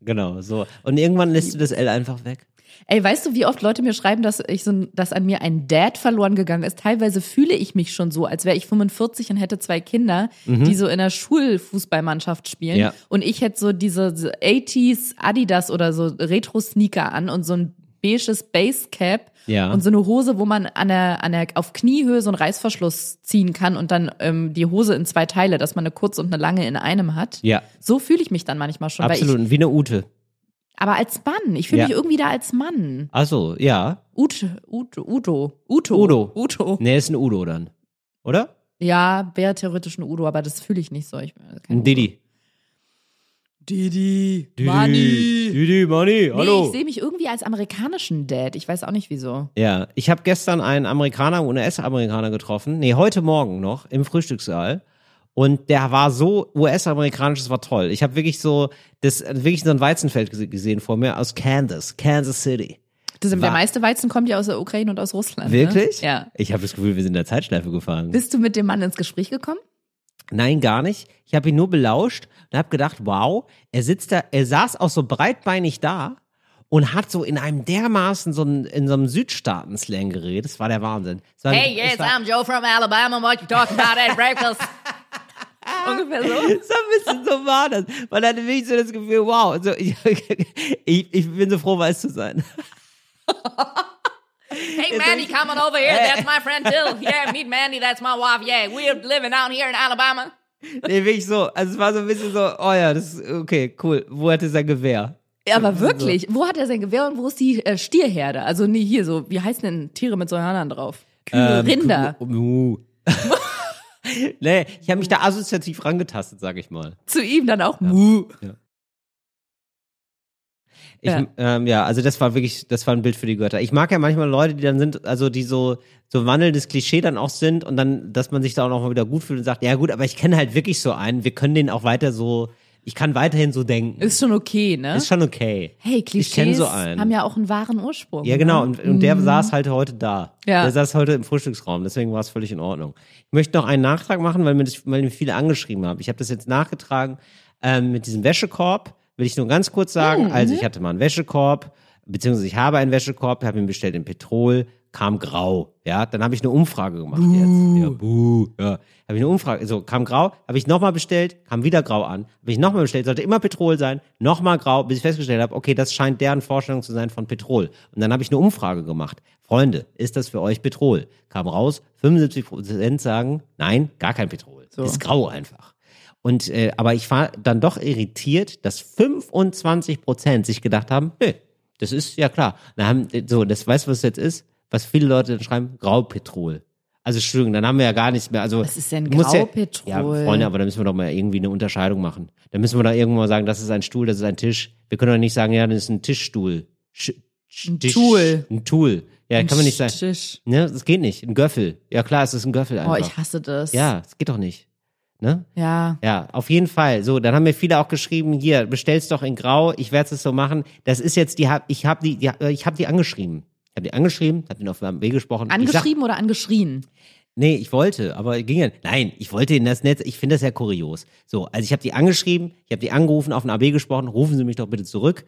genau, so. Und irgendwann lässt du das L einfach weg. Ey, weißt du, wie oft Leute mir schreiben, dass ich so, dass an mir ein Dad verloren gegangen ist? Teilweise fühle ich mich schon so, als wäre ich 45 und hätte zwei Kinder, die so in der Schulfußballmannschaft spielen. Mhm. Ja. Und ich hätte so diese so 80s Adidas oder so Retro-Sneaker an und so ein beiges Basecap Ja. und so eine Hose, wo man an der, an der, auf Kniehöhe so einen Reißverschluss ziehen kann und dann ähm, die Hose in zwei Teile, dass man eine kurz und eine lange in einem hat. Ja, So fühle ich mich dann manchmal schon. Absolut. ich, Wie eine Ute. Aber als Mann. Ich fühle Ja. mich irgendwie da als Mann. Ach so, ja. Uto, Uto, Udo, Uto. Udo. Uto. Nee, ist ein Udo dann. Oder? Ja, wäre theoretisch ein Udo, aber das fühle ich nicht so. Ich, kein Ein Didi. Didi. Didi. Money. Didi, Money, Nee, ich sehe mich irgendwie als amerikanischen Dad. Ich weiß auch nicht wieso. Ja, ich habe gestern einen Amerikaner, US-Amerikaner getroffen. Nee, heute Morgen noch im Frühstückssaal. Und der war so US-amerikanisch, das war toll. Ich habe wirklich so, das wirklich so ein Weizenfeld gese- gesehen vor mir aus Kansas, Kansas City. Das, der War- meiste Weizen kommt ja aus der Ukraine und aus Russland. Wirklich? Ne? Ja. Ich habe das Gefühl, wir sind in der Zeitschleife gefahren. Bist du mit dem Mann ins Gespräch gekommen? Nein, gar nicht. Ich habe ihn nur belauscht und habe gedacht, wow, er sitzt da, er saß auch so breitbeinig da und hat so in einem dermaßen so ein, in so einem Südstaaten-Slang geredet. Das war der Wahnsinn. War, Hey, yes, war, I'm Joe from Alabama. What you talking about at breakfast? Ungefähr so. so ein bisschen so war das. Weil dann hatte ich so das Gefühl, wow, also ich, ich, ich bin so froh, weiß zu sein. Hey, Mandy, come on over here. That's my friend Jill. Yeah, meet Mandy. That's my wife. Yeah, we're living out here in Alabama. Nee, wirklich so. Also es war so ein bisschen so, oh ja, das ist okay, cool. Wo hat er sein Gewehr? Ja, aber wirklich. Wo hat er sein Gewehr und wo ist die äh, Stierherde? Also nee, hier so, wie heißen denn Tiere mit so Hörnern drauf? Kühe, Ähm, Rinder. Mu. Nee, ich habe mich da assoziativ rangetastet, sag ich mal. Zu ihm dann auch Mu. Ich, Ja. ja. Ähm, ja, also das war wirklich, das war ein Bild für die Götter. Ich mag ja manchmal Leute, die dann sind, also die so, so wandelndes Klischee dann auch sind und dann, dass man sich da auch noch mal wieder gut fühlt und sagt, ja gut, aber ich kenne halt wirklich so einen, wir können den auch weiter so, Ich kann weiterhin so denken. Ist schon okay, ne? Ist schon okay. hey, ich Klischees kenn so einen. haben ja auch einen wahren Ursprung. Ja, genau. Ne? Und, und der saß halt heute da. Ja. Der saß heute im Frühstücksraum. Deswegen war es völlig in Ordnung. Ich möchte noch einen Nachtrag machen, weil mir, das, weil mir viele angeschrieben haben. Ich habe das jetzt nachgetragen ähm, mit diesem Wäschekorb. Will ich nur ganz kurz sagen. Also ich hatte mal einen Wäschekorb, beziehungsweise ich habe einen Wäschekorb, habe ihn bestellt in Petrol, kam grau. Ja, dann habe ich eine Umfrage gemacht jetzt. Ja, buh. Ja, habe ich eine Umfrage. So kam grau, habe ich nochmal bestellt, kam wieder grau an. Habe ich nochmal bestellt, sollte immer Petrol sein, nochmal grau, bis ich festgestellt habe, okay, das scheint deren Vorstellung zu sein von Petrol. Und dann habe ich eine Umfrage gemacht. Freunde, ist das für euch Petrol? Kam raus, 75 Prozent sagen, nein, gar kein Petrol. Ist grau einfach. Und äh, aber ich war dann doch irritiert, dass 25 Prozent sich gedacht haben, nö, das ist ja klar. Da haben, so, das weißt du, was jetzt ist? Was viele Leute dann schreiben, Graupetrol. Also Entschuldigung, dann haben wir ja gar nichts mehr. Also Was ist denn Graupetrol? Ja, ja, Freunde, aber da müssen wir doch mal irgendwie eine Unterscheidung machen. Da müssen wir doch irgendwann mal sagen, das ist ein Stuhl, das ist ein Tisch. Wir können doch nicht sagen, ja, das ist ein Tischstuhl. Sch Ein Tisch- Tool. Ein Tool. Ja, kann man nicht sagen. Tisch. Ne, das geht nicht. Ein Göffel. Ja klar, es ist ein Göffel Oh, einfach. ich hasse das. ja, das geht doch nicht. Ne? Ja. Ja, auf jeden Fall. So, dann haben mir viele auch geschrieben, hier, bestell's doch in Grau, ich werde es so machen. Das ist jetzt die, hab- ich habe die, die, ich habe die angeschrieben. Ich habe die angeschrieben, habe den auf dem B gesprochen. Ich sag, Angeschrieben oder angeschrien? nee, ich wollte, aber ging ja. Nein, ich wollte in das Netz, ich finde das ja kurios. So, also ich habe die angeschrieben, ich habe die angerufen, auf den AB gesprochen, rufen Sie mich doch bitte zurück.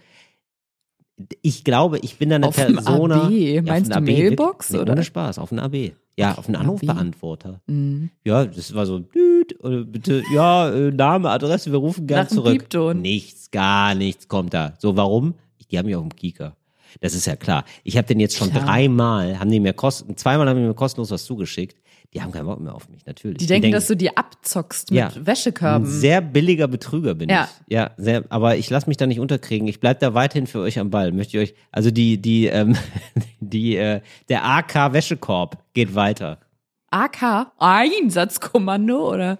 Ich glaube, ich bin da eine Auf dem Persona. AB? Ja, Meinst du AB, Mailbox, Nee, oder? Ohne Spaß, auf den AB. Ja, auf einen. Anrufbeantworter. Mhm. Ja, das war so, bitte, ja, äh, Name, Adresse, wir rufen gern Nach zurück. Nichts, gar nichts kommt da. So, warum? Die haben ja auch einen Kieker. Das ist ja klar. Ich habe den jetzt schon Klar. dreimal, haben die mir kosten, zweimal haben die mir kostenlos was zugeschickt. Die haben keinen Bock mehr auf mich, natürlich. Die denken, dass du die abzockst mit Ja. ein Wäschekörben. sehr billiger Betrüger bin Ja. ich. Ja, sehr, aber ich lasse mich da nicht unterkriegen. Ich bleib da weiterhin für euch am Ball. Möchte ich euch, also die, die, ähm, die, äh, der AK Wäschekorb geht weiter. AK? Einsatzkommando oder?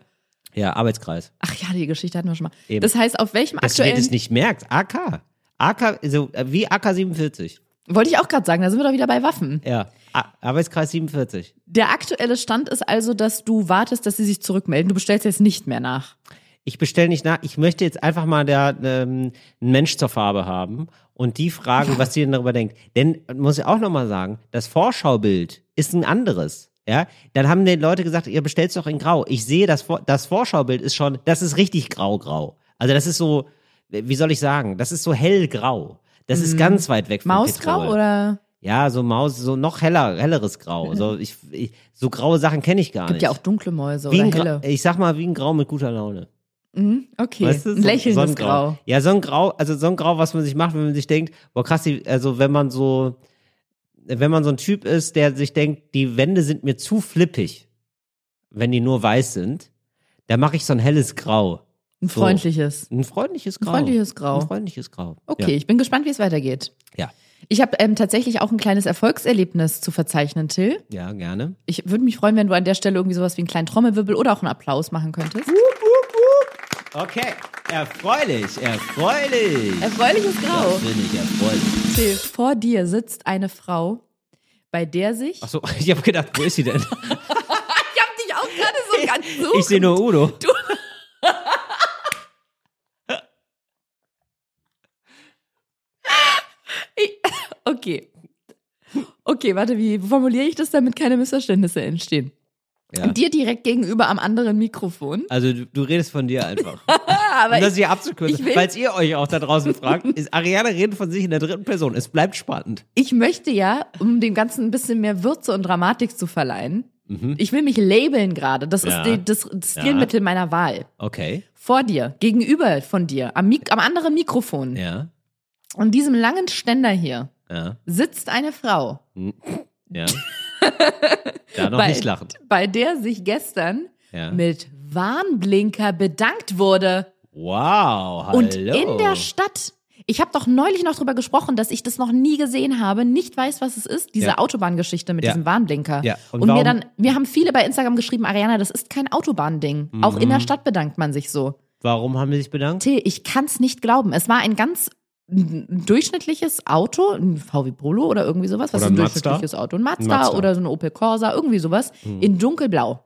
Ja, Arbeitskreis. Ach ja, die Geschichte hatten wir schon mal. Eben. Das heißt, auf welchem Dass du aktuellen. das nicht merkst. AK. AK, so äh, wie AK 47. Wollte ich auch gerade sagen, da sind wir doch wieder bei Waffen. Ja. Arbeitskreis 47. Der aktuelle Stand ist also, dass du wartest, dass sie sich zurückmelden. Du bestellst jetzt nicht mehr nach. Ich bestelle nicht nach. Ich möchte jetzt einfach mal der, ähm, einen Mensch zur Farbe haben und die fragen, was sie denn darüber denkt. Denn, muss ich auch nochmal sagen, das Vorschaubild ist ein anderes. Ja, dann haben die Leute gesagt, ihr bestellt doch in Grau. Ich sehe, das, das Vorschaubild ist schon, das ist richtig grau-grau. Also das ist so, wie soll ich sagen, das ist so hellgrau. Das ist ganz weit weg von Mausgrau Petrol. oder? Ja, so Maus, so noch heller, helleres Grau. So, ich, ich, so graue Sachen kenne ich gar Gibt nicht. ja auch dunkle Mäuse wie oder helle. ich sag mal, wie ein Grau mit guter Laune. Mhm, okay. Weißt du, ein lächelndes Grau. Ja, so ein Grau, also so ein Grau, was man sich macht, wenn man sich denkt, boah krass, also wenn man so, wenn man so ein Typ ist, der sich denkt, die Wände sind mir zu flippig, wenn die nur weiß sind, da mache ich so ein helles Grau. Ein So. freundliches. Ein freundliches Grau. freundliches Grau. Ein freundliches Grau. Okay, ich bin gespannt, wie es weitergeht. Ja. Ich habe ähm, tatsächlich auch ein kleines Erfolgserlebnis zu verzeichnen, Till. Ja, ja gerne. Ich würde mich freuen, wenn du an der Stelle irgendwie sowas wie einen kleinen Trommelwirbel oder auch einen Applaus machen könntest. Okay, erfreulich, erfreulich. Erfreuliches Grau. Das finde ich erfreulich. Till, vor dir sitzt eine Frau, bei der sich. Achso, ich habe gedacht, wo ist sie denn? Ich habe dich auch gerade so ganz so. Ich sehe nur Udo. Okay. Okay, warte, wie formuliere ich das, damit keine Missverständnisse entstehen? Ja. Dir direkt gegenüber am anderen Mikrofon. Also du, du redest von dir einfach. Aber um das hier abzukürzen, falls ihr euch auch da draußen fragt, ist Ariane redet von sich in der dritten Person. Es bleibt spannend. ich möchte ja, um dem Ganzen ein bisschen mehr Würze und Dramatik zu verleihen, ich will mich labeln gerade. Das Mhm. Ja. ist die, das Stilmittel meiner Wahl. Okay. Vor dir, gegenüber von dir, am, Mik am anderen Mikrofon, Ja. an diesem langen Ständer hier, Ja. sitzt eine Frau, Ja. da noch bei, nicht lachen. bei der sich gestern Ja. mit Warnblinker bedankt wurde. Wow, hallo. Und in der Stadt, ich habe doch neulich noch drüber gesprochen, dass ich das noch nie gesehen habe, nicht weiß, was es ist, diese Ja. Autobahngeschichte mit Ja. diesem Warnblinker. Ja, und Und, mir dann, mir haben viele bei Instagram geschrieben, Ariana, das ist kein Autobahnding. Auch Mhm. in der Stadt bedankt man sich so. Warum haben wir sich bedankt? Till, ich kann's nicht glauben. Es war ein ganz ein durchschnittliches Auto, ein VW Polo oder irgendwie sowas. Was Oder ist ein ein Mazda? durchschnittliches Auto? Ein Mazda, Mazda. oder so ein Opel Corsa, irgendwie sowas. Mhm. In dunkelblau.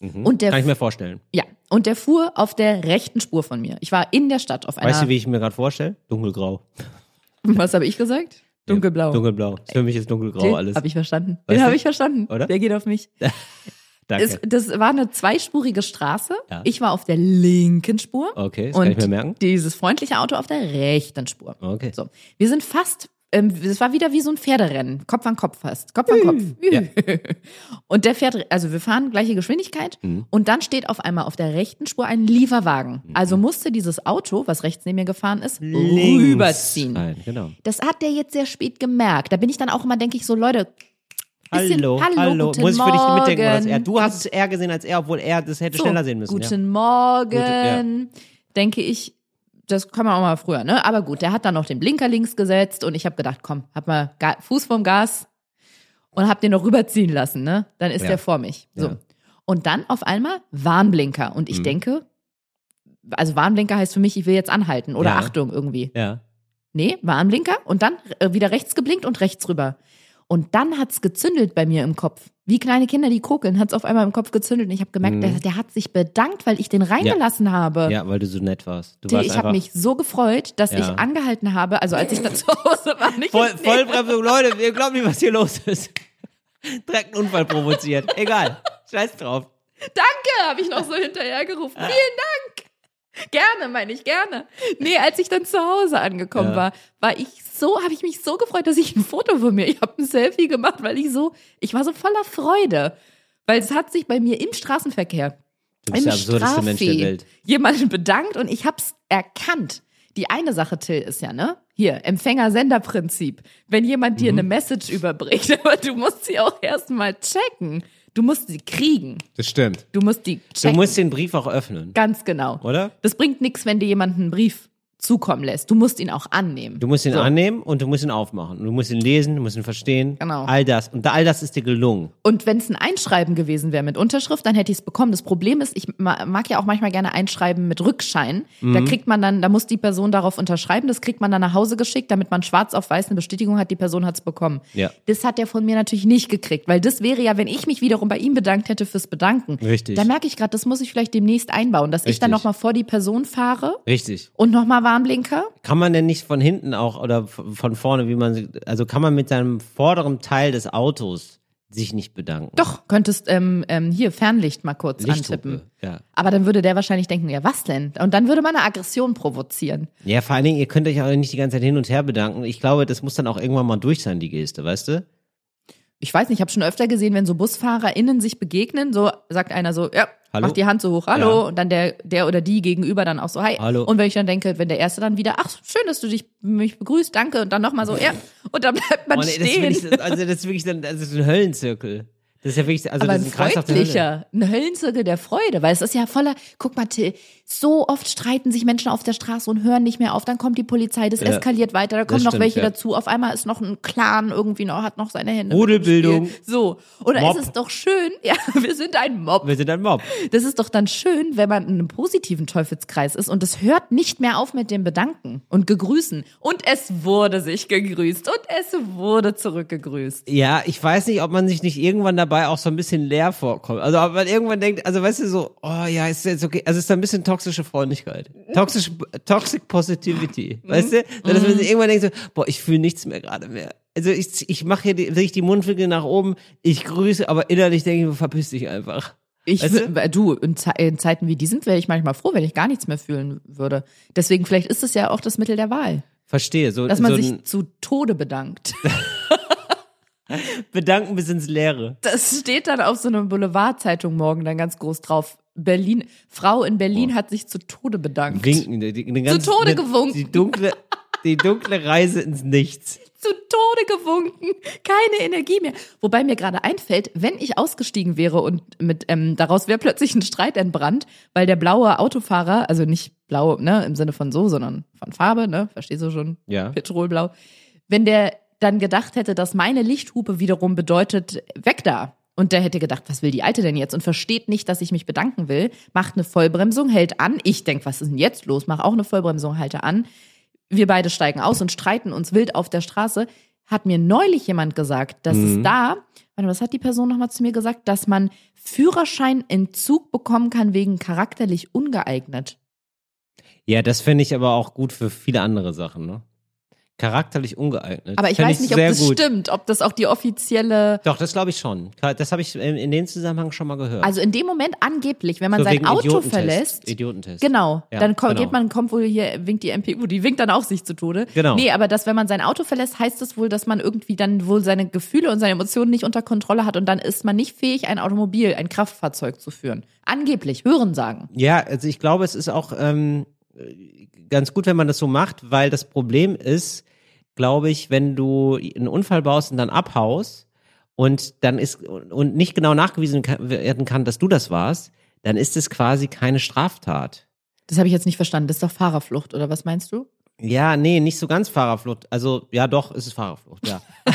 Und der Kann ich mir vorstellen. ja, und der fuhr auf der rechten Spur von mir. Ich war in der Stadt auf einer Weißt du, wie ich mir gerade vorstelle? Dunkelgrau. Was habe ich gesagt? Dunkelblau. Dunkelblau. Für mich ist dunkelgrau alles. Habe ich verstanden. Weißt Den habe ich verstanden. Oder? Der geht auf mich. Danke. Es, das war eine zweispurige Straße. Ja. Ich war auf der linken Spur. Okay, das und kann ich mir merken. dieses freundliche Auto auf der rechten Spur. Okay. So, wir sind fast, ähm, es war wieder wie so ein Pferderennen, Kopf an Kopf fast, Kopf an Kopf. Ja. Und der fährt, also wir fahren gleiche Geschwindigkeit Mhm. und dann steht auf einmal auf der rechten Spur ein Lieferwagen. Also musste dieses Auto, was rechts neben mir gefahren ist, Links rüberziehen. Rein, genau. Das hat der jetzt sehr spät gemerkt. Da bin ich dann auch immer, denke ich so, Leute, Hallo, hallo, hallo. guten Muss ich für dich mitdenken, das er. Morgen. Du hast es eher gesehen als er, obwohl er das hätte So, schneller sehen müssen. Guten ja. Morgen. Denke ich, das kann man auch mal früher, ne? Aber gut, der hat dann noch den Blinker links gesetzt und ich habe gedacht, komm, hab mal Ga Fuß vom Gas und hab den noch rüberziehen lassen, ne? Dann ist Ja. der vor mich. So. Ja. Und dann auf einmal Warnblinker und ich Mhm. denke, also Warnblinker heißt für mich, ich will jetzt anhalten oder Ja. Achtung irgendwie. Ja. Nee, Warnblinker und dann äh, wieder rechts geblinkt und rechts rüber. Und dann hat's gezündelt bei mir im Kopf. Wie kleine Kinder, die kokeln, hat's auf einmal im Kopf gezündelt. Und ich habe gemerkt, Mhm. der, der hat sich bedankt, weil ich den reingelassen habe. ja, weil du so nett warst. Du Till, warst ich habe mich so gefreut, dass Ja. ich angehalten habe. Also als ich dann zu Hause war, nicht voll, Vollbremsung, Leute, wir glauben nicht, was hier los ist. Direkt einen Unfall provoziert. Egal. Scheiß drauf. Danke, habe ich noch so hinterhergerufen. Vielen Dank. Gerne, meine ich gerne. Nee, als ich dann zu Hause angekommen Ja. war, war ich so, habe ich mich so gefreut, dass ich ein Foto von mir, ich habe ein Selfie gemacht, weil ich so, ich war so voller Freude, weil es hat sich bei mir im Straßenverkehr Du bist im der absurdeste Mensch der Welt. jemanden bedankt und ich hab's erkannt. Die eine Sache, Till, ist ja, ne? Hier, Empfänger-Sender-Prinzip. Wenn jemand Mhm. dir eine Message überbringt, aber du musst sie auch erstmal checken. Du musst sie kriegen. Das stimmt. Du musst die Du checken. musst den Brief auch öffnen, Ganz genau. oder? Das bringt nichts, wenn dir jemand einen Brief zukommen lässt. Du musst ihn auch annehmen. Du musst ihn So. annehmen und du musst ihn aufmachen. Und du musst ihn lesen, du musst ihn verstehen. Genau. All das. Und all das ist dir gelungen. Und wenn es ein Einschreiben gewesen wäre mit Unterschrift, dann hätte ich es bekommen. Das Problem ist, ich ma- mag ja auch manchmal gerne Einschreiben mit Rückschein. Mhm. Da kriegt man dann, da muss die Person darauf unterschreiben. Das kriegt man dann nach Hause geschickt, damit man schwarz auf weiß eine Bestätigung hat, die Person hat es bekommen. Ja. Das hat er von mir natürlich nicht gekriegt, weil das wäre ja, wenn ich mich wiederum bei ihm bedankt hätte fürs Bedanken. Richtig. Da merke ich gerade, das muss ich vielleicht demnächst einbauen, dass ich dann Richtig. nochmal vor die Person fahre Richtig. und nochmal Warnblinker. Kann man denn nicht von hinten auch oder von vorne, wie man, also kann man mit seinem vorderen Teil des Autos sich nicht bedanken? Doch, könntest ähm, ähm, hier Fernlicht mal kurz antippen. ja. Aber dann würde der wahrscheinlich denken, ja, was denn? Und dann würde man eine Aggression provozieren. Ja, vor allen Dingen, ihr könnt euch auch nicht die ganze Zeit hin und her bedanken. Ich glaube, das muss dann auch irgendwann mal durch sein, die Geste, weißt du? Ich weiß nicht, ich habe schon öfter gesehen, wenn so BusfahrerInnen sich begegnen, so sagt einer so, ja, Hallo? mach die Hand so hoch, hallo, Ja. und dann der, der oder die gegenüber dann auch so, hi. Hallo. Und wenn ich dann denke, wenn der Erste dann wieder, ach, schön, dass du dich mich begrüßt, danke, und dann nochmal so, ja, und dann bleibt man Oh, nee, das stehen. wirklich, also das ist wirklich dann, das ist ein Höllenzirkel. Das ist ja wirklich, also aber das ist ein freundlicher, ein Höllenzirkel der Freude, weil es ist ja voller, guck mal, Till, so oft streiten sich Menschen auf der Straße und hören nicht mehr auf, dann kommt die Polizei, das Ja. eskaliert weiter, da kommen Das noch stimmt, welche ja. dazu, auf einmal ist noch ein Clan irgendwie noch, hat noch seine Hände. Rudelbildung. So. Und da Mob. ist es doch schön, ja, wir sind ein Mob. Wir sind ein Mob. Das ist doch dann schön, wenn man in einem positiven Teufelskreis ist und es hört nicht mehr auf mit dem Bedanken und Gegrüßen. Und es wurde sich gegrüßt und es wurde zurückgegrüßt. Ja, ich weiß nicht, ob man sich nicht irgendwann dabei auch so ein bisschen leer vorkommt. Also ob man irgendwann denkt, also weißt du so, oh ja, ist jetzt okay. Also es ist da ein bisschen toxische Freundlichkeit. Toxisch, Toxic Positivity. Weißt du? Dass man sich irgendwann denkt so, boah, ich fühle nichts mehr gerade mehr. Also ich, ich mache hier die, wirklich die Mundwinkel nach oben, ich grüße, aber innerlich denke ich, verpiss dich einfach. Ich, Weißt wür- du, in, Ze in Zeiten wie diesen wäre ich manchmal froh, wenn ich gar nichts mehr fühlen würde. Deswegen, vielleicht ist es ja auch das Mittel der Wahl, Verstehe. So, dass man so sich zu Tode bedankt. Bedanken bis ins Leere. Das steht dann auf so einer Boulevardzeitung morgen dann ganz groß drauf. Berlin, Frau in Berlin hat sich zu Tode bedankt. Winken. Die, die, die ganze- Tode die- gewunken. Die dunkle, die dunkle Reise ins Nichts. zu Tode gewunken, keine Energie mehr. Wobei mir gerade einfällt, wenn ich ausgestiegen wäre und mit ähm, daraus wäre plötzlich ein Streit entbrannt, weil der blaue Autofahrer, also nicht blau, ne, im Sinne von so, sondern von Farbe, ne, verstehst du schon? Ja. Petrolblau. Wenn der dann gedacht hätte, dass meine Lichthupe wiederum bedeutet, weg da. Und der hätte gedacht, was will die Alte denn jetzt? Und versteht nicht, dass ich mich bedanken will, macht eine Vollbremsung, hält an. Ich denk, was ist denn jetzt los? Mach auch eine Vollbremsung, halte an. Wir beide steigen aus und streiten uns wild auf der Straße. hat mir neulich jemand gesagt, dass Mhm. es da, warte, was hat die Person nochmal zu mir gesagt, dass man Führerscheinentzug bekommen kann wegen charakterlich ungeeignet. Ja, das finde ich aber auch gut für viele andere Sachen, ne? Charakterlich ungeeignet. Aber ich Find weiß nicht, ob das gut. stimmt, ob das auch die offizielle, Doch, das glaube ich schon. Das habe ich in, dem Zusammenhang schon mal gehört. also in dem Moment angeblich, wenn man so sein Auto Idiotentest. verlässt, Idiotentest. Genau, Ja, dann genau. geht man, kommt wohl hier, winkt die MPU, die winkt dann auch sich zu Tode. Genau. Nee, aber dass, wenn man sein Auto verlässt, heißt es wohl, dass man irgendwie dann wohl seine Gefühle und seine Emotionen nicht unter Kontrolle hat und dann ist man nicht fähig, ein Automobil, ein Kraftfahrzeug zu führen. Angeblich, hören sagen. Ja, also ich glaube, es ist auch ähm, ganz gut, wenn man das so macht, weil das Problem ist, glaube ich, wenn du einen Unfall baust und dann abhaust und dann ist und nicht genau nachgewiesen werden kann, dass du das warst, dann ist es quasi keine Straftat. Das habe ich jetzt nicht verstanden. Das ist doch Fahrerflucht, oder was meinst du? Ja, nee, nicht so ganz Fahrerflucht. Also, ja, doch, ist es Fahrerflucht, ja.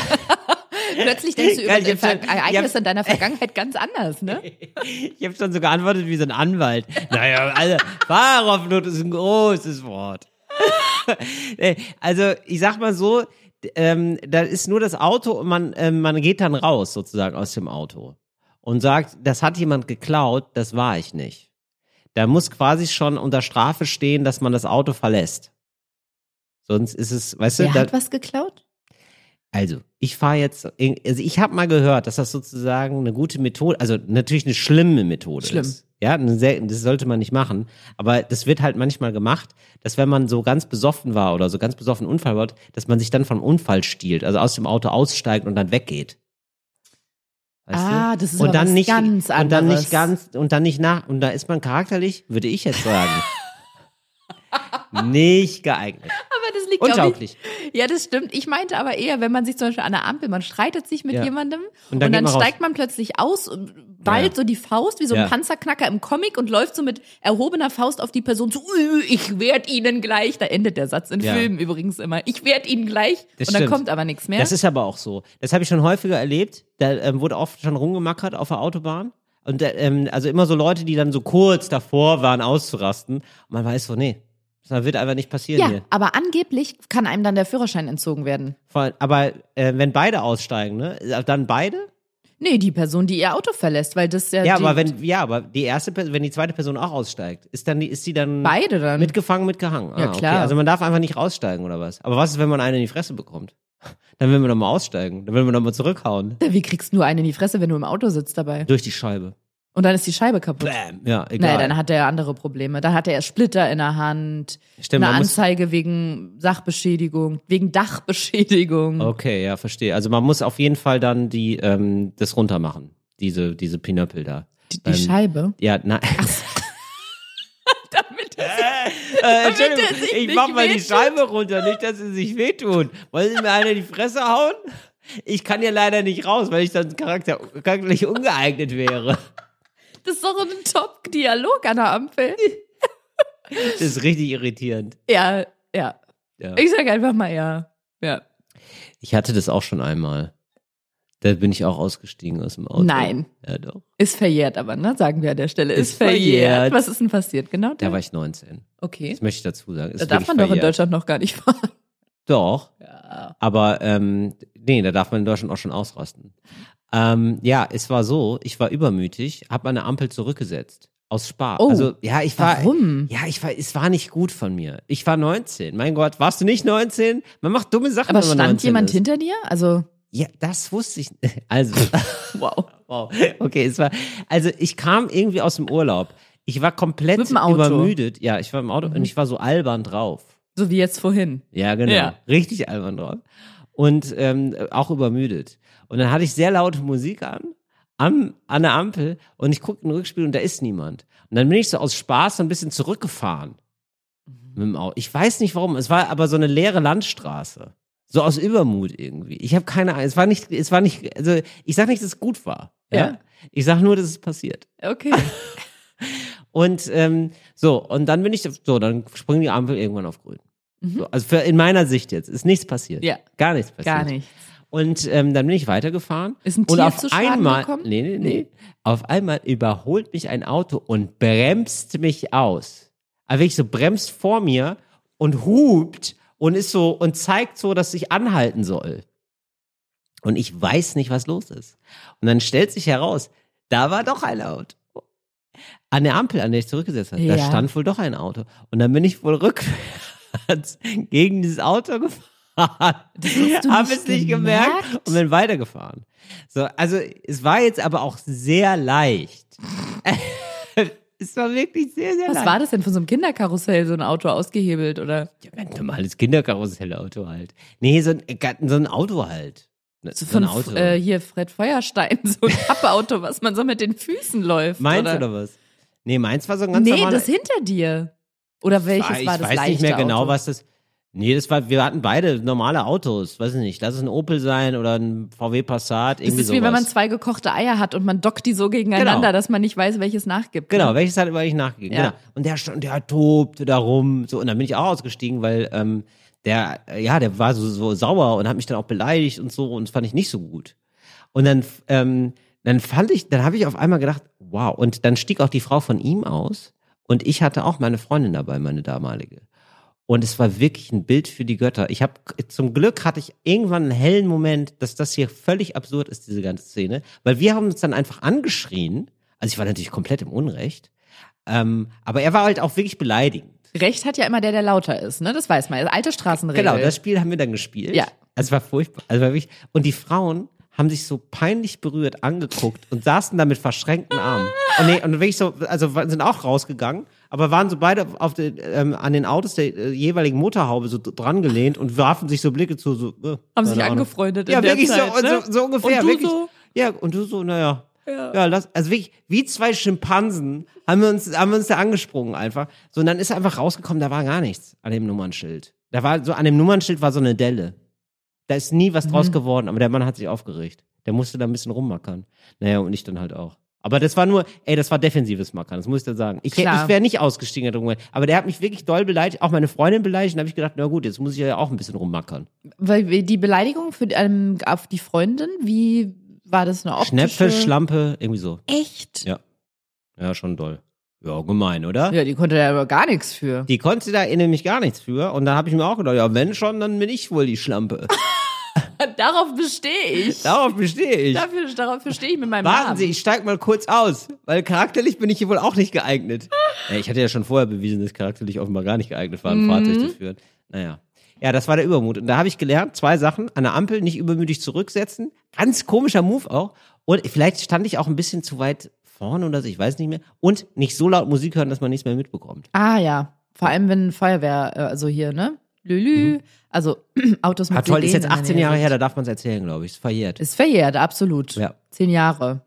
Plötzlich denkst du über ich hab- in deiner Vergangenheit ganz anders, ne? Ich habe schon so geantwortet wie so ein Anwalt. Naja, also, Fahrerflucht ist ein großes Wort. Also, ich sag mal so, ähm, da ist nur das Auto und man, ähm, man geht dann raus sozusagen aus dem Auto und sagt, das hat jemand geklaut, das war ich nicht. Da muss quasi schon unter Strafe stehen, dass man das Auto verlässt. Sonst ist es, weißt du, Wer hat was geklaut? also, ich fahre jetzt, also ich habe mal gehört, dass das sozusagen eine gute Methode, also natürlich eine schlimme Methode Schlimm. ist. Ja, sehr, das sollte man nicht machen. Aber das wird halt manchmal gemacht, dass wenn man so ganz besoffen war oder so ganz besoffen Unfall baut, dass man sich dann vom Unfall stiehlt, also aus dem Auto aussteigt und dann weggeht. Weißt Ah, du? das ist und dann nicht, ganz Und dann anderes. nicht ganz, und dann nicht nach, und da ist man charakterlich, würde ich jetzt sagen, nicht geeignet. Aber das liegt, Untauglich. Ja, das stimmt. Ich meinte aber eher, wenn man sich zum Beispiel an der Ampel, man streitet sich mit Ja. jemandem Und und dann dann, geht man raus. steigt man plötzlich aus und ballt Ja. so die Faust wie so ein Ja. Panzerknacker im Comic und läuft so mit erhobener Faust auf die Person zu. "Ui, Ich werd Ihnen gleich. Da endet der Satz in. Filmen übrigens immer. Ich werd Ihnen gleich. Das und dann stimmt. kommt aber nichts mehr. Das ist aber auch so. Das habe ich schon häufiger erlebt. Da ähm, wurde oft schon rumgemackert auf der Autobahn. Und äh, ähm, also immer so Leute, die dann so kurz davor waren, auszurasten. Und man weiß so, nee, das wird einfach nicht passieren ja, hier. aber angeblich kann einem dann der Führerschein entzogen werden. Vor- Aber äh, wenn beide aussteigen, ne? äh, Dann beide? Nee, die Person, die ihr Auto verlässt, weil das ja, Ja, aber wenn, ja, aber die erste, Per- wenn die zweite Person auch aussteigt, ist dann die, ist sie dann beide dann. mitgefangen, mitgehangen. Ah, Ja, klar. Okay. Also man darf einfach nicht raussteigen oder was? Aber was ist, wenn man eine in die Fresse bekommt? Dann will man doch mal aussteigen. Dann will man doch mal zurückhauen. Wie kriegst du nur einen in die Fresse, wenn du im Auto sitzt dabei? Durch die Scheibe. Und dann ist die Scheibe kaputt. Bam. Ja, egal. Naja, dann hat er andere Probleme. Dann hat er Splitter in der Hand, Stimmt, eine Anzeige wegen Sachbeschädigung, wegen Dachbeschädigung. Okay, ja, verstehe. Also man muss auf jeden Fall dann die ähm, das runter machen, diese diese Pinöppel da. Die, die Ähm, Scheibe. Ja, nein. Damit äh, Entschuldigung, er sich ich mach mal die wehtut. Scheibe runter, nicht, dass sie sich wehtun. Wollen Sie mir eine in die Fresse hauen? Ich kann ja leider nicht raus, weil ich dann charakter charakterlich ungeeignet wäre. Das ist doch ein Top-Dialog an der Ampel. Das ist richtig irritierend. Ja, ja. Ja. Ich sag einfach mal ja. Ja. Ich hatte das auch schon einmal. Da bin ich auch ausgestiegen aus dem Auto. Nein. Ja, doch. Ist verjährt aber, ne? Sagen wir an der Stelle. Ist, Ist verjährt. verjährt. Was ist denn passiert? Genau Da da? war ich 19. okay. Das möchte ich dazu sagen. Ist Da darf man doch in verjährt. Deutschland noch gar nicht fahren. Doch. Ja. Aber ähm, nee, da darf man in Deutschland auch schon ausrasten. Ähm, ja, es war so, ich war übermütig, habe meine Ampel zurückgesetzt. Aus Spaß. Oh, also, ja, ich war. warum? Ja, ich war, es war nicht gut von mir. Ich war 19. Mein Gott, warst du nicht 19? Man macht dumme Sachen, Aber wenn man stand 19 jemand ist. hinter dir? Also, Ja, das wusste ich. Also, wow. wow. Okay, es war. Also, ich kam irgendwie aus dem Urlaub. Ich war komplett übermüdet. Ja, ich war im Auto Mhm. und ich war so albern drauf. So wie jetzt vorhin. Ja, genau. Ja. Richtig albern drauf. Und ähm, auch übermüdet. Und dann hatte ich sehr laute Musik an, am, an der Ampel und ich gucke in den Rückspiel und da ist niemand. Und dann bin ich so aus Spaß so ein bisschen zurückgefahren. Mit dem Auto. Ich weiß nicht warum. Es war aber so eine leere Landstraße. So aus Übermut irgendwie. Ich habe keine Ahnung. Es war nicht, es war nicht, also ich sag nicht, dass es gut war. Ja. Ja. Ich sag nur, dass es passiert. Okay. Und ähm, so, und dann bin ich, so, dann springt die Ampel irgendwann auf grün. So, also für, in meiner Sicht jetzt ist nichts passiert. Ja. Gar nichts passiert. Gar nicht. Und ähm, dann bin ich weitergefahren. Ist ein und Tier auf zu Schaden einmal, gekommen? Nee, nee, nee. Auf einmal überholt mich ein Auto und bremst mich aus. Also wirklich so bremst vor mir und hupt und ist so und zeigt so, dass ich anhalten soll. Und ich weiß nicht, was los ist. Und dann stellt sich heraus, da war doch ein Auto. An der Ampel, an der ich zurückgesetzt habe, da Ja. stand wohl doch ein Auto. Und dann bin ich wohl rückwärts gegen dieses Auto gefahren. du Habe es nicht gemerkt gemerkt? und bin weitergefahren. So, also es war jetzt aber auch sehr leicht. es war wirklich sehr, sehr Was leicht. war das denn von so einem Kinderkarussell, so ein Auto ausgehebelt oder Ja, ein normales Kinderkarussellauto halt. Nee, so ein, so ein Auto halt. Ne, so So von ein Auto. äh, hier Fred Feuerstein, so ein Pappauto, was man so mit den Füßen läuft. Meins oder? oder was? Nee, meins war so ein ganz nee, das hinter dir. Oder welches ich war das weiß leichte nicht mehr genau, Auto? was das. Nee, das war, wir hatten beide normale Autos. Weiß ich nicht. Lass es ein Opel sein oder ein VW Passat. Das Irgendwie ist wie sowas. wenn man zwei gekochte Eier hat und man dockt die so gegeneinander, Genau. dass man nicht weiß, welches nachgibt. Genau, Ne? welches hat überall nachgegeben. Ja. Genau. Und der stand, der tobte da rum. So, und dann bin ich auch ausgestiegen, weil ähm, der, ja, der war so, so sauer und hat mich dann auch beleidigt und so und das fand ich nicht so gut. Und dann, ähm, dann fand ich, dann habe ich auf einmal gedacht, wow. Und dann stieg auch die Frau von ihm aus und ich hatte auch meine Freundin dabei, meine damalige. Und es war wirklich ein Bild für die Götter. Ich habe zum Glück hatte ich irgendwann einen hellen Moment, dass das hier völlig absurd ist, diese ganze Szene, weil wir haben uns dann einfach angeschrien. Also ich war natürlich komplett im Unrecht, ähm, aber er war halt auch wirklich beleidigend. Recht hat ja immer der, der lauter ist, ne? Das weiß man. Das Alte Straßenregel. Genau, das Spiel haben wir dann gespielt. Ja. Also es war furchtbar. Also war wirklich, und die Frauen haben sich so peinlich berührt angeguckt und saßen da mit verschränkten Armen. Und, nee, und wirklich so, also sind auch rausgegangen, aber waren so beide auf den, ähm, an den Autos der äh, jeweiligen Motorhaube so dran gelehnt und warfen sich so Blicke zu, so, äh, Haben sich angefreundet in Ja, der wirklich Zeit, so, ne? so, so ungefähr. Und wirklich. so? Ja, und du so, naja. Ja. lass, also wirklich, wie zwei Schimpansen haben wir uns, haben wir uns da angesprungen einfach. So, und dann ist einfach rausgekommen, da war gar nichts an dem Nummernschild. Da war so, an dem Nummernschild war so eine Delle. Da ist nie was Mhm. draus geworden, aber der Mann hat sich aufgeregt. Der musste da ein bisschen rummackern. Naja, und ich dann halt auch. Aber das war nur, ey, das war defensives Mackern, das muss ich dir sagen. Ich, Klar. ich wäre nicht ausgestiegen da drum. Aber der hat mich wirklich doll beleidigt, auch meine Freundin beleidigt, und da habe ich gedacht, na gut, jetzt muss ich ja auch ein bisschen rummackern. Weil die Beleidigung für, ähm, auf die Freundin, wie war das eine optische? Schnäpfe, Schlampe, irgendwie so. Echt? Ja. Ja, schon doll. Ja, gemein, oder? Ja, die konnte da aber gar nichts für. Die konnte da nämlich gar nichts für. Und da habe ich mir auch gedacht, ja, wenn schon, dann bin ich wohl die Schlampe. Darauf bestehe ich. Darauf bestehe ich. Dafür, darauf bestehe ich mit meinem Warten Namen. Sie, ich steig mal kurz aus, weil charakterlich bin ich hier wohl auch nicht geeignet. Ja, ich hatte ja schon vorher bewiesen, dass ich charakterlich offenbar gar nicht geeignet war, ein Fahrzeug zu führen. Naja. Ja, das war der Übermut. Und da habe ich gelernt, zwei Sachen. An der Ampel nicht übermütig zurücksetzen. Ganz komischer Move auch. Und vielleicht stand ich auch ein bisschen zu weit vorne oder so, ich weiß nicht mehr. Und nicht so laut Musik hören, dass man nichts mehr mitbekommt. Ah ja, vor allem wenn Feuerwehr, äh, also hier, ne? Lülü, also Autos mit Ah, toll, ist jetzt in der 18 Nähe Jahre her, da darf man es erzählen, glaube ich. Ist verjährt. Ist verjährt, absolut. Ja. Zehn Jahre.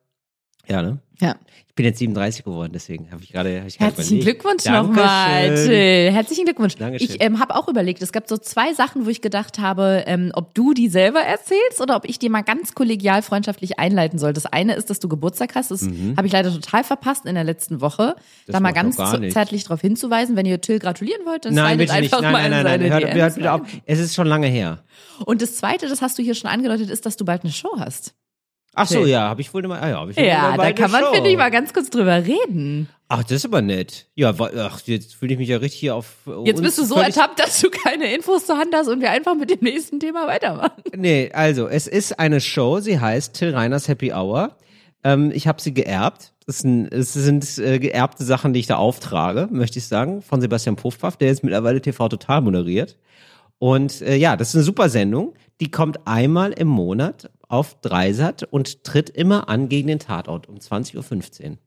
Ja, ne? Ja. Ich bin jetzt 37 geworden, deswegen habe ich gerade. hab ich Herzlichen. Glückwunsch nochmal, Till. Herzlichen Glückwunsch. Dankeschön. Ich ähm, habe auch überlegt, es gab so zwei Sachen, wo ich gedacht habe, ähm, ob du die selber erzählst oder ob ich dir mal ganz kollegial freundschaftlich einleiten soll. Das eine ist, dass du Geburtstag hast. Das habe ich leider total verpasst in der letzten Woche. Mhm. Das da mal ganz zärtlich darauf hinzuweisen, wenn ihr Till gratulieren wollt, dann Nein, bitte nicht. einfach Nein, mal nein, nein, in nein. seine Hört, hört wieder auf. Es ist schon lange her. Und das zweite, das hast du hier schon angedeutet, ist, dass du bald eine Show hast. Ach so, ja, habe ich wohl mal. Ah, ja, hab ich wohl Ja, da kann man, Show. finde ich, mal ganz kurz drüber reden. Ach, das ist aber nett. Ja, ach, jetzt fühle ich mich ja richtig hier auf. äh, Jetzt bist du so ertappt, dass du keine Infos zur Hand hast und wir einfach mit dem nächsten Thema weitermachen. Nee, also, es ist eine Show, sie heißt Till Reiners Happy Hour. Ähm, ich habe sie geerbt. Das sind, es sind äh, geerbte Sachen, die ich da auftrage, möchte ich sagen, von Sebastian Puffpaff, der jetzt mittlerweile TV Total moderiert. Und äh, ja, das ist eine super Sendung. Die kommt einmal im Monat auf Dreisat und tritt immer an gegen den Tatort um 20.15 Uhr.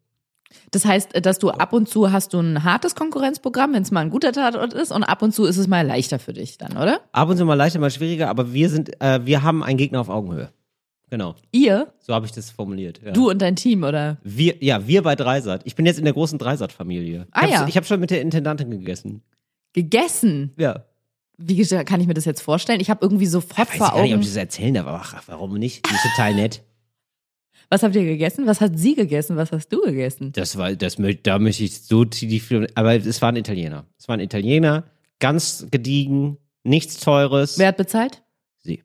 Das heißt, dass du ab und zu hast du ein hartes Konkurrenzprogramm, wenn es mal ein guter Tatort ist, und ab und zu ist es mal leichter für dich dann, oder? Ab und zu mal leichter, mal schwieriger, aber wir sind, äh, wir haben einen Gegner auf Augenhöhe. Genau, Ihr, so habe ich das formuliert. Ja. du und dein Team, oder? Wir, ja, wir bei Dreisat. Ich bin jetzt in der großen Dreisat-Familie. Ah, ich ja. Ich habe schon mit der Intendantin gegessen. Gegessen. Ja. Wie kann ich mir das jetzt vorstellen? Ich habe irgendwie sofort Weiß ich vor gar nicht, ob Augen. ich das erzählen darf, aber ach, warum nicht? Die ist total nett. Was habt ihr gegessen? Was hat sie gegessen? Was hast du gegessen? Das war, das, da möchte ich so tief, aber es waren Italiener. Es waren Italiener, ganz gediegen, nichts Teures. Wer hat bezahlt? Sie.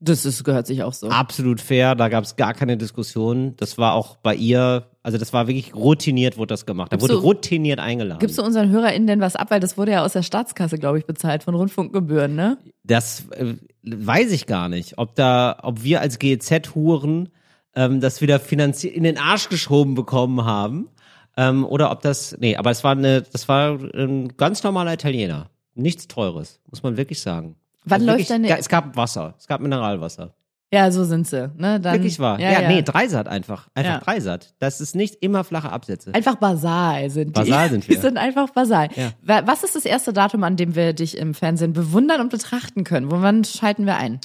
Das ist, gehört sich auch so. Absolut fair, da gab es gar keine Diskussion. Das war auch bei ihr Also das war wirklich routiniert, wurde das gemacht. Da Gibst wurde du- routiniert eingeladen. Gibst du unseren HörerInnen denn was ab? Weil das wurde ja aus der Staatskasse, glaube ich, bezahlt, von Rundfunkgebühren, ne? Das äh, weiß ich gar nicht, ob da, ob wir als GEZ-Huren ähm, das wieder finanziert in den Arsch geschoben bekommen haben. Ähm, oder ob das, nee, aber es war eine, das war ein ganz normaler Italiener. Nichts Teures, muss man wirklich sagen. Wann Also läuft wirklich, deine- Es gab Wasser, es gab Mineralwasser. Ja, so sind sie. Ne? Dann, wirklich wahr. Ja, Ja, ja. nee, Dreisat einfach. Einfach Ja. Dreisat. Das ist nicht immer flache Absätze. Einfach basal sind die. Basal sind wir. Die sind einfach basal. Ja. Wa- Was ist das erste Datum, an dem wir dich im Fernsehen bewundern und betrachten können? Wann schalten wir ein?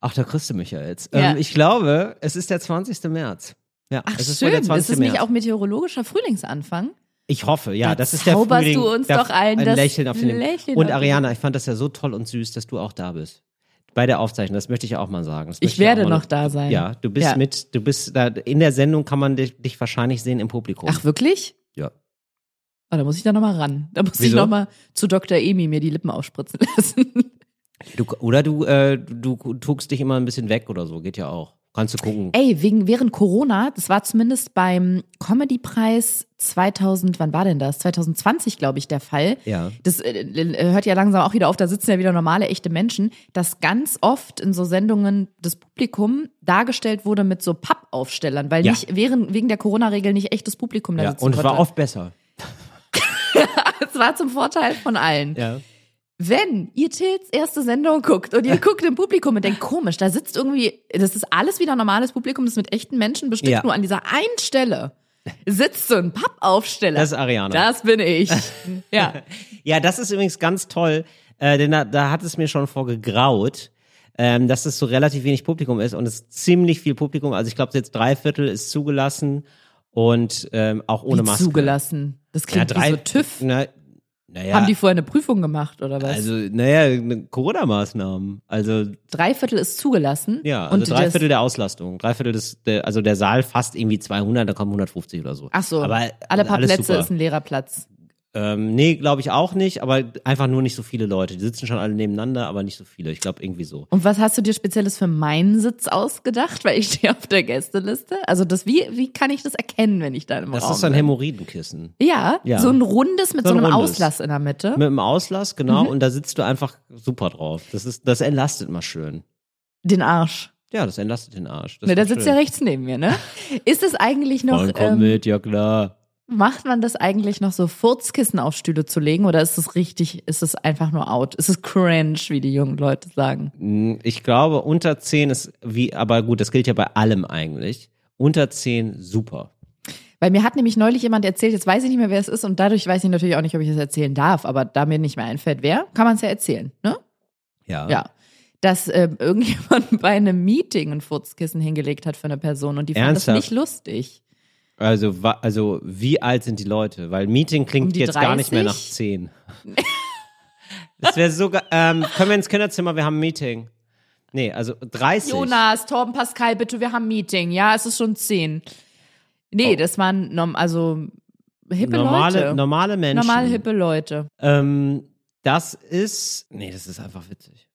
Ach, da kriegst du mich ja jetzt. Ähm, ich glaube, es ist der 20. März. Ja, Ach es ist schön, der ist 20. es März. nicht auch meteorologischer Frühlingsanfang? Ich hoffe, ja, Da das ist der Frühling. du uns doch ein, ein das Lächeln auf den. Lächeln Und Ariana, ich fand das ja so toll und süß, dass du auch da bist. Bei der Aufzeichnung, das möchte ich auch mal sagen. Das Ich werde mal noch da sein. Ja, du bist Ja. mit, du bist da, in der Sendung kann man dich, dich wahrscheinlich sehen im Publikum. Ach, wirklich? Ja. Oh, da muss ich da nochmal ran. Da muss ich Wieso? nochmal zu Dr. Emi mir die Lippen aufspritzen lassen. Du, oder du, äh, du, du tuckst dich immer ein bisschen weg oder so, geht ja auch. Kannst du gucken. Ey, wegen, während Corona, das war zumindest beim Comedy-Preis 2000, wann war denn das? 2020, glaube ich, der Fall. Ja. Das äh, äh, hört ja langsam auch wieder auf, da sitzen ja wieder normale, echte Menschen, dass ganz oft in so Sendungen das Publikum dargestellt wurde mit so Pappaufstellern, weil Ja. nicht während, wegen der Corona-Regel nicht echtes Publikum da Ja, sitzen und es war oft besser. Es war zum Vorteil von allen. Ja. Wenn ihr Tils erste Sendung guckt und ihr guckt im Publikum und denkt, komisch, da sitzt irgendwie, das ist alles wieder normales Publikum, das ist mit echten Menschen bestückt, Ja. nur an dieser einen Stelle sitzt so ein Pappaufsteller. Das ist Ariana. Das bin ich. ja. Ja, das ist übrigens ganz toll, äh, denn da, da hat es mir schon vorgegraut, ähm, dass es so relativ wenig Publikum ist und es ist ziemlich viel Publikum. Also ich glaube, jetzt drei Viertel ist zugelassen und ähm, auch ohne Wie Maske. zugelassen. Das Ja, klingt drei, wie so TÜV. Na, naja, Haben die vorher eine Prüfung gemacht oder was? also, naja, Corona-Maßnahmen. Also, drei Viertel ist zugelassen. ja, also und drei Viertel der Auslastung. Drei Viertel des, der, also der Saal fast irgendwie 200, da kommen 150 oder so. Ach so, Aber alle paar Plätze super. ist ein leerer Platz. Ähm, nee, glaube ich auch nicht, aber einfach nur nicht so viele Leute. Die sitzen schon alle nebeneinander, aber nicht so viele. Ich glaube irgendwie so. Und was hast du dir Spezielles für meinen Sitz ausgedacht? Weil ich stehe auf der Gästeliste. Also das, wie, wie kann ich das erkennen, wenn ich da im Das Raum ist ein? Hämorrhoidenkissen. Ja, Ja. so ein rundes mit So so, ein einem rundes. Auslass in der Mitte. Mit dem Auslass, genau, Mhm. und da sitzt du einfach super drauf. Das ist, das entlastet mal schön. Den Arsch. Ja, das entlastet den Arsch. Das Ne, doch sitzt ja rechts neben mir, ne? Ist es eigentlich noch, komm ähm, mit, ja klar. Macht man das eigentlich noch so Furzkissen auf Stühle zu legen oder ist es richtig, ist es einfach nur out? Ist es cringe, wie die jungen Leute sagen? Hm, Ich glaube, unter 10 ist wie, aber gut, das gilt ja bei allem eigentlich. Unter 10 super. Weil mir hat nämlich neulich jemand erzählt, jetzt weiß ich nicht mehr, wer es ist und dadurch weiß ich natürlich auch nicht, ob ich es erzählen darf, aber da mir nicht mehr einfällt, wer, kann man es ja erzählen, ne? Ja. Ja. Dass ähm, irgendjemand bei einem Meeting ein Furzkissen hingelegt hat für eine Person und die fand Ernsthaft? das nicht lustig. Also, wa- also, wie alt sind die Leute? Weil Meeting klingt Um jetzt gar nicht mehr nach 30? 10. das wäre sogar, ähm, können wir ins Kinderzimmer, wir haben ein Meeting. Nee, also 30. Jonas, Torben, Pascal, bitte, wir haben ein Meeting. Ja, es ist schon zehn. Nee, Oh. das waren also hippe normale, Leute. normale Menschen. Normale hippe Leute. Ähm, das ist, nee, das ist einfach witzig.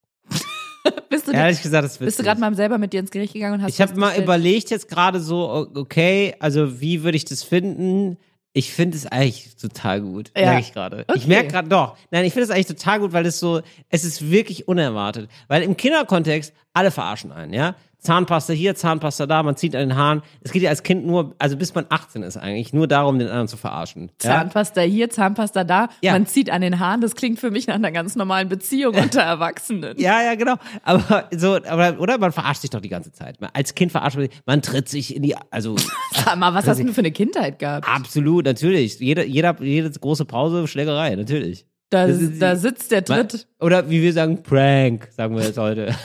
Bist du, Ehrlich gesagt, das bist du gerade mal selber mit dir ins Gericht gegangen und hast Ich habe mal überlegt jetzt gerade so, okay, also wie würde ich das finden? Ich finde es eigentlich total gut, Ja. merke ich gerade. Ich Okay. merke gerade doch. Nein, ich finde es eigentlich total gut, weil es so, es ist wirklich unerwartet. Weil im Kinderkontext, alle verarschen einen, ja? Zahnpasta hier, Zahnpasta da, man zieht an den Haaren. Es geht ja als Kind nur, also bis man 18 ist eigentlich, nur darum, den anderen zu verarschen. Ja? Zahnpasta hier, Zahnpasta da. Ja. Man zieht an den Haaren. Das klingt für mich nach einer ganz normalen Beziehung unter Erwachsenen. Ja, ja, genau. Aber so, aber, oder man verarscht sich doch die ganze Zeit. Man- Als Kind verarscht man sich, man tritt sich in die, also Sag mal, was hast du denn für eine Kindheit gehabt? absolut, natürlich. Jede, jeder, jede große Pause, Schlägerei, natürlich. Da, ist- da sitzt der Man- Tritt. Oder wie wir sagen, Prank, sagen wir jetzt heute.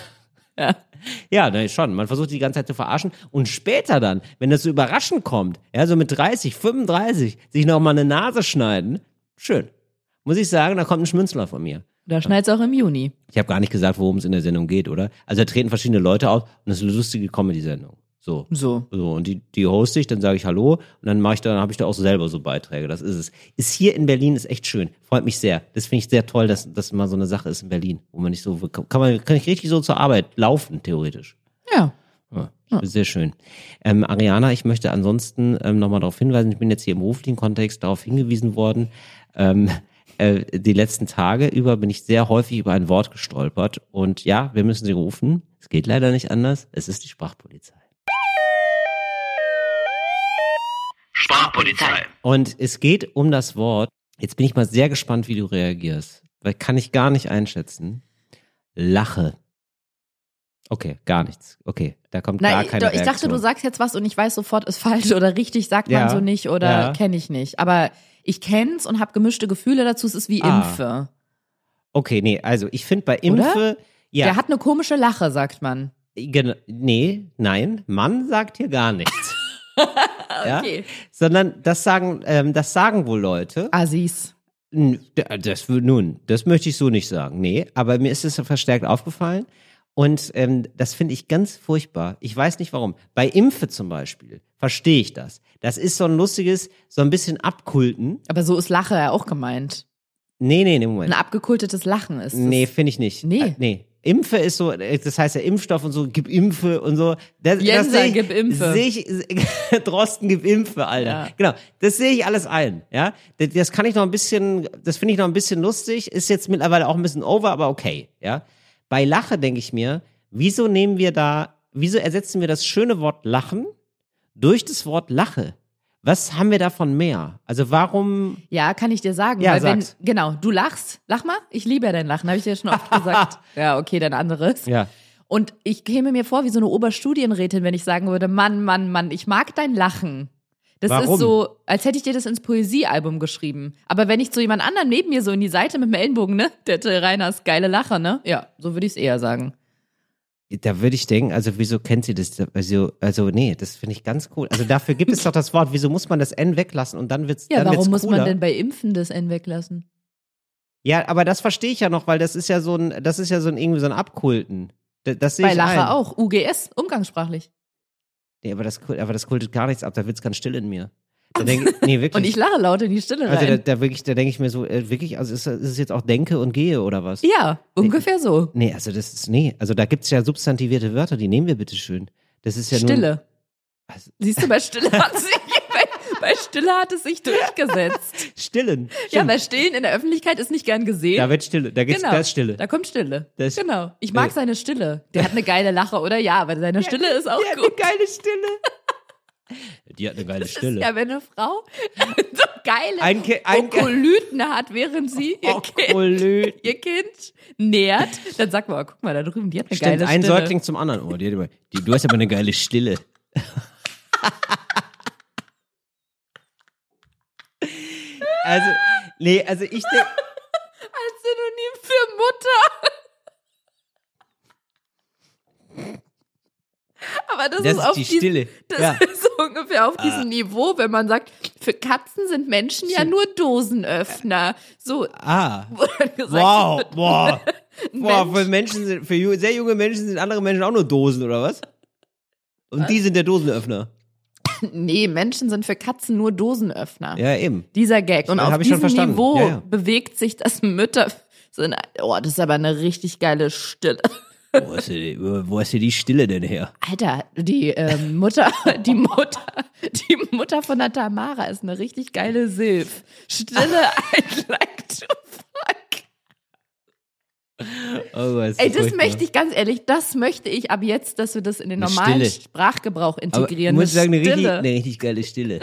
Ja. Ja, ne, schon. Man versucht die ganze Zeit zu verarschen. Und später dann, wenn das so überraschend kommt, ja, so mit 30, 35, sich noch mal eine Nase schneiden, schön. Muss ich sagen, da kommt ein Schmunzler von mir. Da schneit's auch im Juni. Ich habe gar nicht gesagt, worum es in der Sendung geht, oder? Also da treten verschiedene Leute auf und das ist eine lustige Comedy-Sendung. So. So. So, und die, die hoste ich, dann sage ich Hallo und dann mache ich da, habe ich da auch selber so Beiträge. Das ist es. Ist hier in Berlin, ist echt schön. Freut mich sehr. Das finde ich sehr toll, dass das mal so eine Sache ist in Berlin, wo man nicht so, kann man, kann ich richtig so zur Arbeit laufen, theoretisch. Ja. Ja, Sehr schön. Ähm, Ariana, ich möchte ansonsten ähm, nochmal darauf hinweisen, ich bin jetzt hier im beruflichen Kontext darauf hingewiesen worden, ähm, äh, die letzten Tage über bin ich sehr häufig über ein Wort gestolpert und ja, wir müssen sie rufen. Es geht leider nicht anders. Es ist die Sprachpolizei. Sprachpolizei. Und es geht um das Wort. Jetzt bin ich mal sehr gespannt, wie du reagierst, weil kann ich gar nicht einschätzen. Lache. Okay, gar nichts. Okay, da kommt gar Nein, keine doch, ich dachte, Reaktion. du sagst jetzt was und ich weiß sofort, ist falsch oder richtig, sagt Ja, man so nicht oder ja. kenne ich nicht. Aber ich kenn's und habe gemischte Gefühle dazu. Es ist wie Ah. Impfe. Okay, nee, also ich finde bei Impfe, ja, Der hat eine komische Lache, sagt man. Gen nee, nein, Mann sagt hier gar nichts. ja? Okay. Sondern das sagen, ähm, das sagen wohl Leute. Assis. D- Das nun, das möchte ich so nicht sagen. Nee, aber mir ist es verstärkt aufgefallen. Und ähm, das finde ich ganz furchtbar. Ich weiß nicht warum. Bei Impfe zum Beispiel verstehe ich das. Das ist so ein lustiges, so ein bisschen Abkulten. Aber so ist Lache ja auch gemeint. Nee, nee, nee, Moment. Ein abgekultetes Lachen ist. Nee, finde ich nicht. Nee. Äh, nee. Impfe ist so, äh, das heißt ja Impfstoff und so, gib Impfe und so. Das, Jensen, das ich, gib Impfe. Sehe ich, Drosten, gib Impfe, Alter. Ja. Genau. Das sehe ich alles ein, ja. Das, das kann ich noch ein bisschen, das finde ich noch ein bisschen lustig, ist jetzt mittlerweile auch ein bisschen over, aber okay, ja. Bei Lache denke ich mir, wieso nehmen wir da, wieso ersetzen wir das schöne Wort Lachen durch das Wort Lache? Was haben wir davon mehr? Also warum, Ja, kann ich dir sagen. Ja, weil wenn, genau, du lachst. Lach mal. Ich liebe ja dein Lachen, habe ich dir schon oft gesagt. Ja, okay, dann anderes. ja. Und ich käme mir vor wie so eine Oberstudienrätin, wenn ich sagen würde, Mann, Mann, Mann, ich mag dein Lachen. Das Warum? ist so, als hätte ich dir das ins Poesiealbum geschrieben. Aber wenn ich zu jemand anderem neben mir so in die Seite mit dem Ellenbogen, ne? Der Till Reiners geile Lacher, ne? Ja, so würde ich es eher sagen. Da würde ich denken, also wieso kennt sie das? Also, also nee, das finde ich ganz cool. Also dafür gibt es doch das Wort, wieso muss man das N weglassen und dann wird's Ja, dann warum wird's muss man denn bei Impfen das N weglassen? Ja, aber das verstehe ich ja noch, weil das ist ja so ein, das ist ja so ein irgendwie so ein Abkulten. Das, das sehe Bei ich Lache ein. auch. UGS, umgangssprachlich. Nee, aber das, aber das kultet gar nichts ab, da wird's ganz still in mir. Da denk, nee, wirklich. Und ich lache laut in die Stille also da, rein. da wirklich, da denke ich mir so, äh, wirklich, also ist, ist es jetzt auch denke und gehe oder was? ja, ungefähr so. Nee, also das ist, nee, also da gibt's ja substantivierte Wörter, die nehmen wir bitte schön. Das ist ja Nun, Stille. Also- Siehst du, bei Stille hat sich, bei, bei Stille hat es sich durchgesetzt. Stillen. Ja, Stimmt. weil Stillen in der Öffentlichkeit ist nicht gern gesehen. da wird Stille, da geht's, genau. da ist Stille. Da kommt Stille. Das- genau. Ich mag äh, seine Stille. Der hat eine geile Lache, oder? Ja, aber seine Stille ist auch hat gut. eine geile Stille. Die hat eine geile Das ist ja, wenn eine Frau so geile Ein ein Okolyten hat, während sie ihr, kind, ihr Kind nährt, dann sagt man, oh, guck mal da drüben, die hat eine Stimmt, geile ein Stille. Säugling zum anderen. Oh, die hat immer, die, du hast aber eine geile Stille. also, nee, also ich denke, Als Synonym für Mutter. Aber das, das ist auf die diesem- Stille. Das Ja. ist so ungefähr auf diesem Niveau, wenn man sagt, für Katzen sind Menschen ja nur Dosenöffner. So, Ah. gesagt Wow. Boah, Mensch. für Menschen sind, für sehr junge Menschen sind andere Menschen auch nur Dosen, oder was? Und die sind der Dosenöffner. Nee, Menschen sind für Katzen nur Dosenöffner. Ja, eben. Dieser Gag. Und auf diesem. Niveau Ja, bewegt sich das Mütter. Oh, das ist aber eine richtig geile Stille. Wo ist, die, wo ist hier die Stille denn her? Alter, die ähm, Mutter, die Mutter, die Mutter von der Tamara ist eine richtig geile Silf. Stille, I'd like to fuck. Oh, was Ey, das möchte ich ganz ehrlich, das möchte ich ab jetzt, dass wir das in den normalen. Sprachgebrauch Aber integrieren. ich muss sagen, eine richtig, eine richtig geile Stille.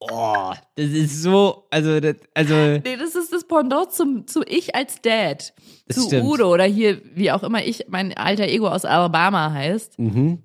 Oh, das ist so, also, das, also, Nee, das ist das Pendant zum, zu ich als Dad. Zu stimmt. Udo oder hier, wie auch immer ich, mein alter Ego aus Alabama heißt. mhm.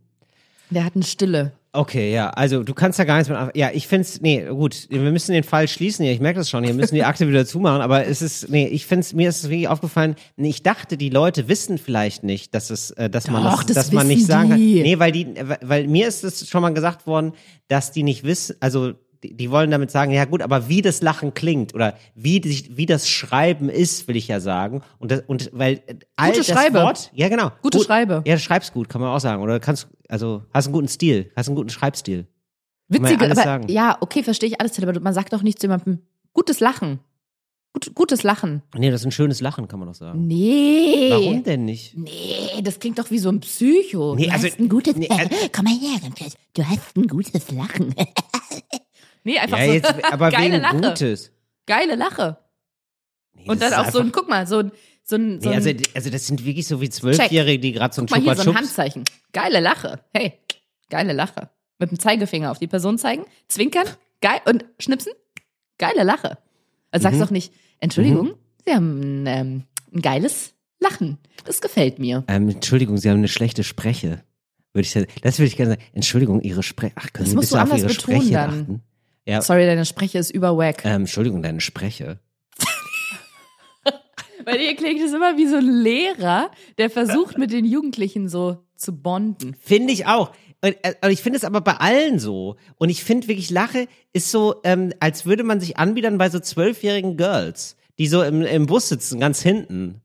Der hat eine Stille. Okay, ja, also du kannst da gar nichts anfangen. Ja, ich find's, nee, gut, wir müssen den Fall schließen hier, ich merke das schon, hier müssen die Akte wieder zumachen, aber es ist, nee, ich find's, mir ist es wirklich aufgefallen, nee, ich dachte, die Leute wissen vielleicht nicht, dass es, äh, dass man Doch, das, das dass man nicht sagen kann. die. Nee, weil die, weil, weil mir ist es schon mal gesagt worden, dass die nicht wissen, also, die, wollen damit sagen, ja gut, aber wie das Lachen klingt oder wie, die, wie das Schreiben ist, will ich ja sagen. Und, das, und weil äh, all Gute das Schreibe. Wort, ja genau. Gute gut, Schreibe. Ja, du schreibst gut, kann man auch sagen. Oder kannst, also hast einen guten Stil, hast einen guten Schreibstil. Ja Witzige, aber sagen. ja, okay, verstehe ich alles, aber man sagt doch nicht zu jemandem, gutes Lachen. Gut, gutes Lachen. Nee, das ist ein schönes Lachen, kann man doch sagen. Nee. Warum denn nicht? Nee, das klingt doch wie so ein Psycho. Nee, du also- hast ein gutes, nee, also- komm mal her, du hast ein gutes Lachen. nee, einfach Ja, so. jetzt, aber geile wegen Lache. Gutes. Geile Lache. Nee, Und dann auch so ein, guck mal, so ein, so ein, so Nee, also, also das sind wirklich so wie Zwölfjährige, die gerade so ein guck mal hier, so ein. Handzeichen. Geile Lache. Hey, geile Lache. Mit dem Zeigefinger auf die Person zeigen, zwinkern, geil und schnipsen. Geile Lache. Also Mhm. sagst doch nicht, Entschuldigung, Sie haben ähm, ein geiles Lachen. Das gefällt mir. Ähm, Entschuldigung, Sie haben eine schlechte Spreche. Würde ich, das würde ich gerne sagen. Entschuldigung, Ihre Spreche. Ach, können Das Sie bitte auf Ihre Spreche dann. achten? Ja, Sorry, deine Spreche ist überwack. ähm, Entschuldigung, deine Spreche. Bei dir klingt es immer wie so ein Lehrer, der versucht, mit den Jugendlichen so zu bonden. Finde ich auch. Und, äh, und ich finde es aber bei allen so. Und ich finde wirklich, Lache ist so, ähm, als würde man sich anbiedern bei so zwölfjährigen Girls, die so im, im Bus sitzen, ganz hinten.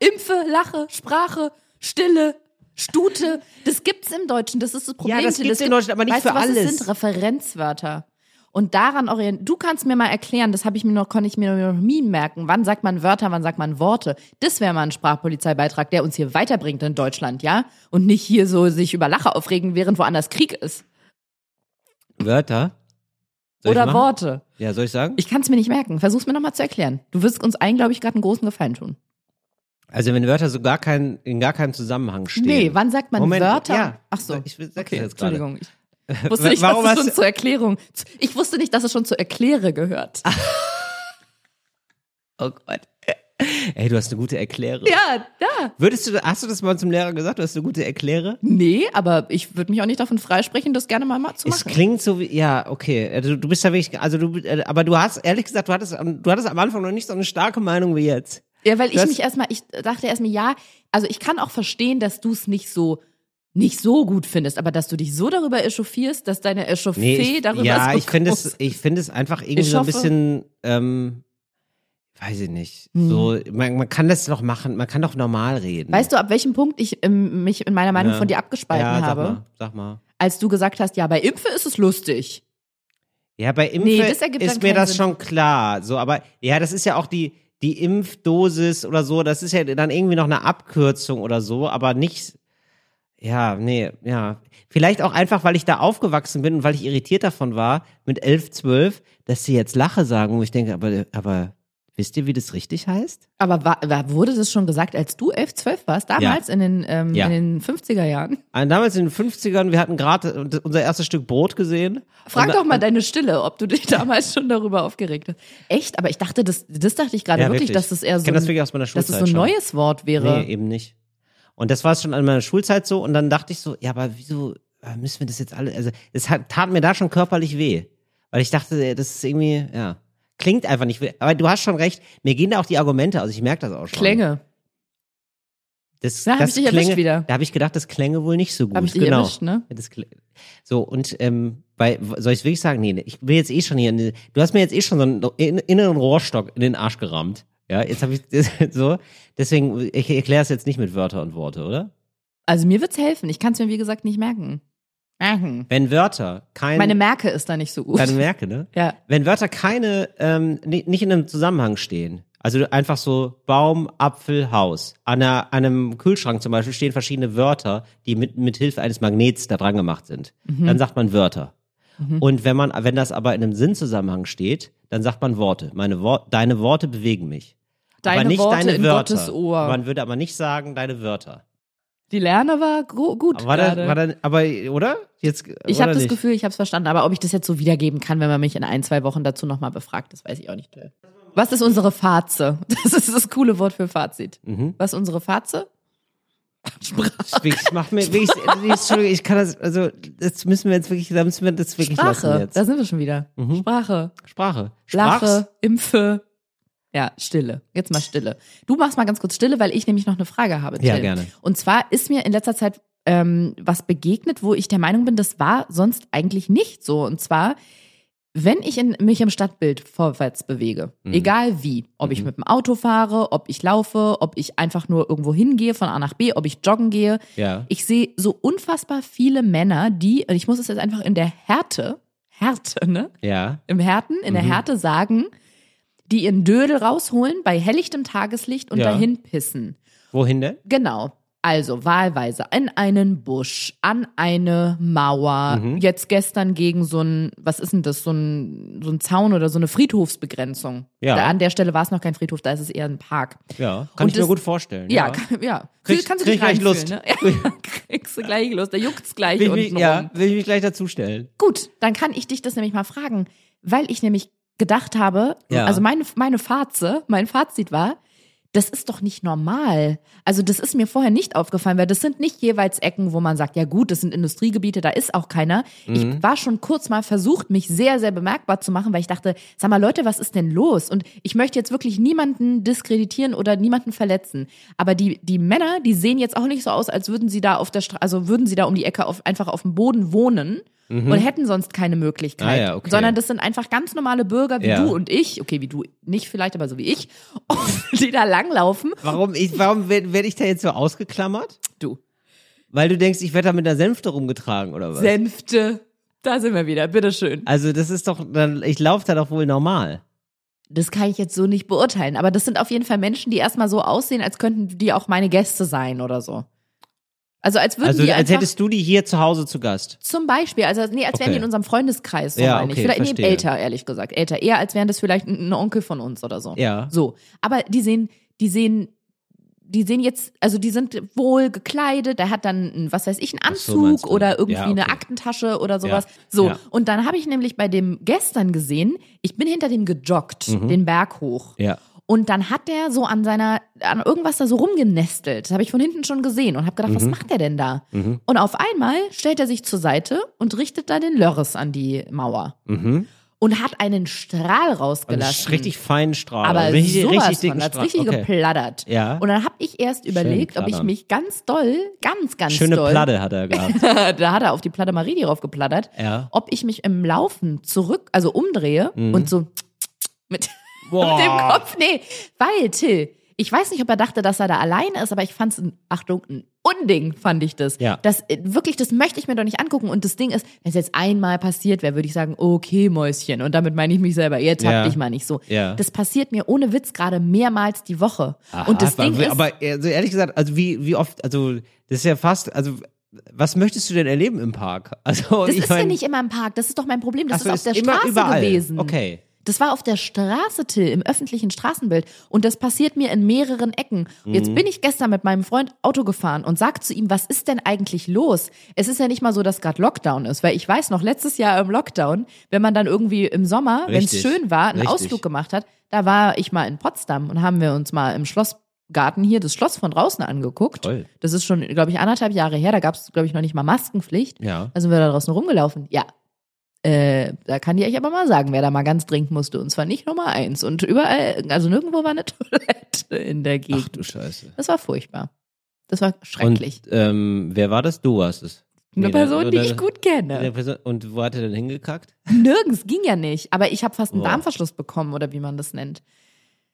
Impfe, Lache, Sprache, Stille, Stute. Das gibt's im Deutschen. Das ist das Problem. Ja, das gibt's in Deutschland, aber nicht weißt für du, was alles. Es sind Referenzwörter. Und daran orientieren. Du kannst mir mal erklären, das habe ich mir noch, konnte ich mir noch nie merken. Wann sagt man Wörter, wann sagt man Worte? Das wäre mal ein Sprachpolizeibeitrag, der uns hier weiterbringt in Deutschland, ja? Und nicht hier so sich über Lache aufregen, während woanders Krieg ist. Wörter. Soll Oder? Worte. Ja, soll ich sagen? Ich kann es mir nicht merken. Versuch's mir nochmal zu erklären. Du wirst uns allen, glaube ich, gerade einen großen Gefallen tun. Also wenn Wörter so gar kein, in gar keinem Zusammenhang stehen. Nee, wann sagt man Moment, Wörter? ja. Ach so. Ich okay, jetzt gerade. Entschuldigung. Ich wusste nicht, Warum dass es schon du- zur Erklärung. Ich wusste nicht, dass es schon zur Erkläre gehört. Oh Gott. Ey, du hast eine gute Erklärung. Ja, da. Würdest du, hast du das mal zum Lehrer gesagt, du hast eine gute Erkläre? Nee, aber ich würde mich auch nicht davon freisprechen, das gerne mal, mal zu Es machen. klingt so wie, ja, okay. Also, du bist ja wirklich, also du, äh, aber du hast, ehrlich gesagt, du hattest, du hattest am Anfang noch nicht so eine starke Meinung wie jetzt. Ja, weil ich mich erstmal, ich dachte erstmal, ja, also ich kann auch verstehen, dass du es nicht so nicht so gut findest, aber dass du dich so darüber echauffierst, dass deine Echauffee ich, darüber ja, so ich finde es, ich finde es einfach irgendwie so ein bisschen, ähm, weiß ich nicht. Hm. So, man, man kann das doch machen, man kann doch normal reden. Weißt du, ab welchem Punkt ich ähm, mich in meiner Meinung Ja. von dir abgespalten ja, sag habe? Mal, sag mal. Als du gesagt hast, ja, bei Impfe ist es lustig. Ja, bei Impfe Nee, ist mir das Sinn. schon klar. So, aber ja, das ist ja auch die, die Impfdosis oder so, das ist ja dann irgendwie noch eine Abkürzung oder so, aber nicht. Ja, nee, ja. Vielleicht auch einfach, weil ich da aufgewachsen bin und weil ich irritiert davon war, mit 11, 12, dass sie jetzt Lache sagen, wo ich denke, aber, aber wisst ihr, wie das richtig heißt? Aber war, war, wurde das schon gesagt, als du 11, 12 warst? Damals in, den, ähm, Ja. in den 50er Jahren? Ah, Damals in den 50ern, wir hatten gerade unser erstes Stück Brot gesehen. Frag Und- doch mal deine Stille, ob du dich damals schon darüber aufgeregt hast. Echt? Aber ich dachte, das, das dachte ich gerade Ja, wirklich, wirklich. dass es eher so, kenn das ein, wirklich aus meiner dass es Schulzeit so ein schon. neues Wort wäre. Nee, eben nicht. Und das war schon an meiner Schulzeit so. Und dann dachte ich so, ja, aber wieso äh, müssen wir das jetzt alle, also es hat, tat mir da schon körperlich weh. Weil ich dachte, äh, das ist irgendwie, ja, klingt einfach nicht. Aber du hast schon recht, mir gehen da auch die Argumente, also ich merke das auch schon. Klänge. Das, Da hab das ich dich Klänge- wieder. Da habe ich gedacht, das klänge wohl nicht so gut. Hab ich dich genau. erwischt, ne? Das, so, und ähm, bei, soll ich wirklich sagen, nee, ich will jetzt eh schon hier, du hast mir jetzt eh schon so einen in- inneren Rohrstock in den Arsch gerammt. Ja, jetzt habe ich so. Deswegen, ich erkläre es jetzt nicht mit Wörter und Worte, oder? Also mir wird's helfen. Ich kann es mir, wie gesagt, nicht merken. Merken. Wenn Wörter kein. Meine Merke ist da nicht so gut. Deine Merke, ne? ja. Wenn Wörter keine, ähm, ni- nicht in einem Zusammenhang stehen, also einfach so Baum, Apfel, Haus. An, einer, einem Kühlschrank zum Beispiel stehen verschiedene Wörter, die mit, mit Hilfe eines Magnets da dran gemacht sind. Mhm. Dann sagt man Wörter. Und wenn man, wenn das aber in einem Sinnzusammenhang steht, dann sagt man Worte. Meine Wor deine Worte bewegen mich. Deine aber nicht Worte deine in Wörter. Man würde aber nicht sagen, deine Wörter. Die Lerne war gut War das, gerade. war das, aber, oder? Jetzt, ich habe das nicht? Gefühl, ich habe es verstanden. Aber ob ich das jetzt so wiedergeben kann, wenn man mich in ein, zwei Wochen dazu nochmal befragt, das weiß ich auch nicht. Was ist unsere Faze? Das ist das coole Wort für Fazit. Mhm. Was ist unsere Faze? Sprache. Ich mach mir wirklich, Entschuldigung, ich kann das, also, das müssen wir jetzt wirklich, da müssen wir das wirklich lassen Sprache. jetzt. Da sind wir schon wieder. Mhm. Sprache. Sprache. Lache, Sprach's? Impfe. Ja, Stille. Jetzt mal Stille. Du machst mal ganz kurz Stille, weil ich nämlich noch eine Frage habe. Ja, Till. gerne. Und zwar ist mir in letzter Zeit ähm, was begegnet, wo ich der Meinung bin, das war sonst eigentlich nicht so. Und zwar, wenn ich in, mich im Stadtbild vorwärts bewege, Mhm. egal wie, ob ich mit dem Auto fahre, ob ich laufe, ob ich einfach nur irgendwo hingehe von A nach B, ob ich joggen gehe, Ja. ich sehe so unfassbar viele Männer, die, und ich muss es jetzt einfach in der Härte, Härte, ne? Ja. Im Härten, in der Mhm. Härte sagen, die ihren Dödel rausholen bei helllichtem Tageslicht und Ja. dahin pissen. Wohin denn? Genau. Also wahlweise in einen Busch, an eine Mauer, Mhm. jetzt gestern gegen so ein, was ist denn das, so ein, so ein Zaun oder so eine Friedhofsbegrenzung. Ja. Da, an der Stelle war es noch kein Friedhof, da ist es eher ein Park. Ja, kann Und ich mir das- gut vorstellen. Ja, kann, ja. Krieg- Kannst du krieg dich gleich Lust. Ne? Ja, kriegst du gleich Lust, da juckt's gleich Will ich mich, unten ja, will ich mich gleich dazustellen. Gut, dann kann ich dich das nämlich mal fragen, weil ich nämlich gedacht habe, Ja. also meine, meine Faze, mein Fazit war, das ist doch nicht normal. Also das ist mir vorher nicht aufgefallen, weil das sind nicht jeweils Ecken, wo man sagt, ja gut, das sind Industriegebiete, da ist auch keiner. Mhm. Ich war schon kurz mal versucht, mich sehr, sehr bemerkbar zu machen, weil ich dachte, sag mal Leute, was ist denn los? Und ich möchte jetzt wirklich niemanden diskreditieren oder niemanden verletzen. Aber die, die Männer, die sehen jetzt auch nicht so aus, als würden sie da auf der Straße, also würden sie da um die Ecke auf, einfach auf dem Boden wohnen. Und hätten sonst keine Möglichkeit. Mhm. Ah ja, okay. Sondern das sind einfach ganz normale Bürger wie Ja. du und ich. Okay, wie du nicht vielleicht, aber so wie ich. die da langlaufen. Warum, ich, warum werde werd ich da jetzt so ausgeklammert? Du. Weil du denkst, ich werde da mit einer Sänfte rumgetragen oder was? Sänfte. Da sind wir wieder. Bitteschön. also das ist doch, dann, ich laufe da doch wohl normal. Das kann ich jetzt so nicht beurteilen. Aber das sind auf jeden Fall Menschen, die erstmal so aussehen, als könnten die auch meine Gäste sein oder so. Also als würden Also die als hättest du die hier zu Hause zu Gast. zum Beispiel, also nee, als wären Okay. die in unserem Freundeskreis so Ja, meine ich. okay, Vielleicht nee, verstehe. älter, ehrlich gesagt. Älter. Eher als wären das vielleicht ein, Onkel von uns oder so. Ja. So. Aber die sehen, die sehen, die sehen jetzt, also die sind wohl gekleidet, der hat dann, was weiß ich, einen so, Anzug du. oder irgendwie Ja, eine okay. Aktentasche oder sowas. Ja, So. ja. Und dann habe ich nämlich bei dem gestern gesehen, ich bin hinter dem gejoggt, Mhm. den Berg hoch. Ja. Und dann hat der so an seiner, an irgendwas da so rumgenestelt. Das habe ich von hinten schon gesehen und habe gedacht, Mhm. was macht der denn da? Und auf einmal stellt er sich zur Seite und richtet da den Lörres an die Mauer. Mhm. Und hat einen Strahl rausgelassen. ist richtig feinen Strahl. aber richtig, sowas richtig dicken von, hat's richtig okay. geplattert. Ja. Und dann habe ich erst überlegt, ob ich mich ganz doll, ganz, ganz Schöne doll, Platte hat er gehabt. da hat er auf die Platte Marie drauf geplattert, Ja. ob ich mich im Laufen zurück, also umdrehe und so mit, Mhm. Boah. mit dem Kopf, nee, weil Till, ich weiß nicht, ob er dachte, dass er da alleine ist, aber ich fand es, Achtung, ein Unding fand ich das. Ja. Das äh, wirklich, das möchte ich mir doch nicht angucken. Und das Ding ist, wenn es jetzt einmal passiert wäre, würde ich sagen, okay, Mäuschen. Und damit meine ich mich selber. Jetzt hab Ja. dich mal nicht so. Ja. Das passiert mir ohne Witz gerade mehrmals die Woche. Aha, und das Ding aber, ist, aber also ehrlich gesagt, also wie, wie oft, also das ist ja fast, also was möchtest du denn erleben im Park? Also das ist ja mein, nicht immer im Park. Das ist doch mein Problem. Das so, ist auf der immer Straße überall. gewesen. Okay. Das war auf der Straße, Till, im öffentlichen Straßenbild. Und das passiert mir in mehreren Ecken. Mhm. Jetzt bin ich gestern mit meinem Freund Auto gefahren und sag zu ihm, was ist denn eigentlich los? Es ist ja nicht mal so, dass gerade Lockdown ist, weil ich weiß noch, letztes Jahr im Lockdown, wenn man dann irgendwie im Sommer, wenn es schön war, einen Richtig. Ausflug gemacht hat, da war ich mal in Potsdam und haben wir uns mal im Schlossgarten hier das Schloss von draußen angeguckt. Toll. Das ist schon, glaube ich, anderthalb Jahre her. Da gab es, glaube ich, noch nicht mal Maskenpflicht. Ja. Da sind wir da draußen rumgelaufen. Ja. Äh, da kann ich euch aber mal sagen, wer da mal ganz dringend musste. Und zwar nicht Nummer eins. Und überall, also nirgendwo war eine Toilette in der Ach Gegend. du Scheiße. Das war furchtbar. Das war schrecklich. Und ähm, wer war das? Du warst es. Eine Nee, Person, der- die ich gut kenne. Person, und wo hat er denn hingekackt? Nirgends ging ja nicht. Aber ich habe fast einen Boah. Darmverschluss bekommen oder wie man das nennt.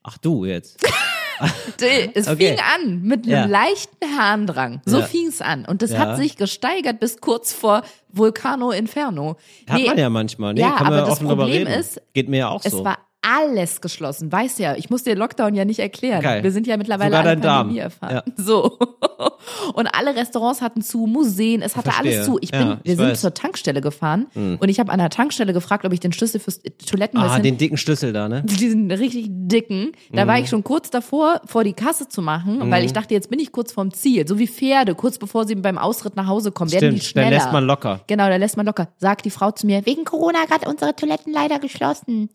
Ach du jetzt. Es Okay. fing an mit einem Ja. leichten Harndrang. So Ja. fing es an. Und das Ja. hat sich gesteigert bis kurz vor Vulcano Inferno. Hat Nee, man ja manchmal. Nee, Ja, kann man aber das Problem reden. ist, Geht mir ja auch Es so. war alles geschlossen. Weiß ja, ich muss dir Lockdown ja nicht erklären. Geil. Wir sind ja mittlerweile Sogar alle. Pandemie erfahren. Ja. So. Und alle Restaurants hatten zu, Museen, es hatte Verstehe. alles zu. Ich bin, Ja, wir ich sind weiß. Hm. zur Tankstelle gefahren und ich habe an der Tankstelle gefragt, ob ich den Schlüssel fürs Toilettenhäuschen ah, den dicken Schlüssel da, ne? diesen richtig dicken. Da Mhm. war ich schon kurz davor, vor die Kasse zu machen, weil ich dachte, jetzt bin ich kurz vorm Ziel. So wie Pferde, kurz bevor sie beim Ausritt nach Hause kommen, werden die Stimmt, schneller. dann lässt man locker. Genau, da lässt man locker. Sagt die Frau zu mir, wegen Corona gerade unsere Toiletten leider geschlossen.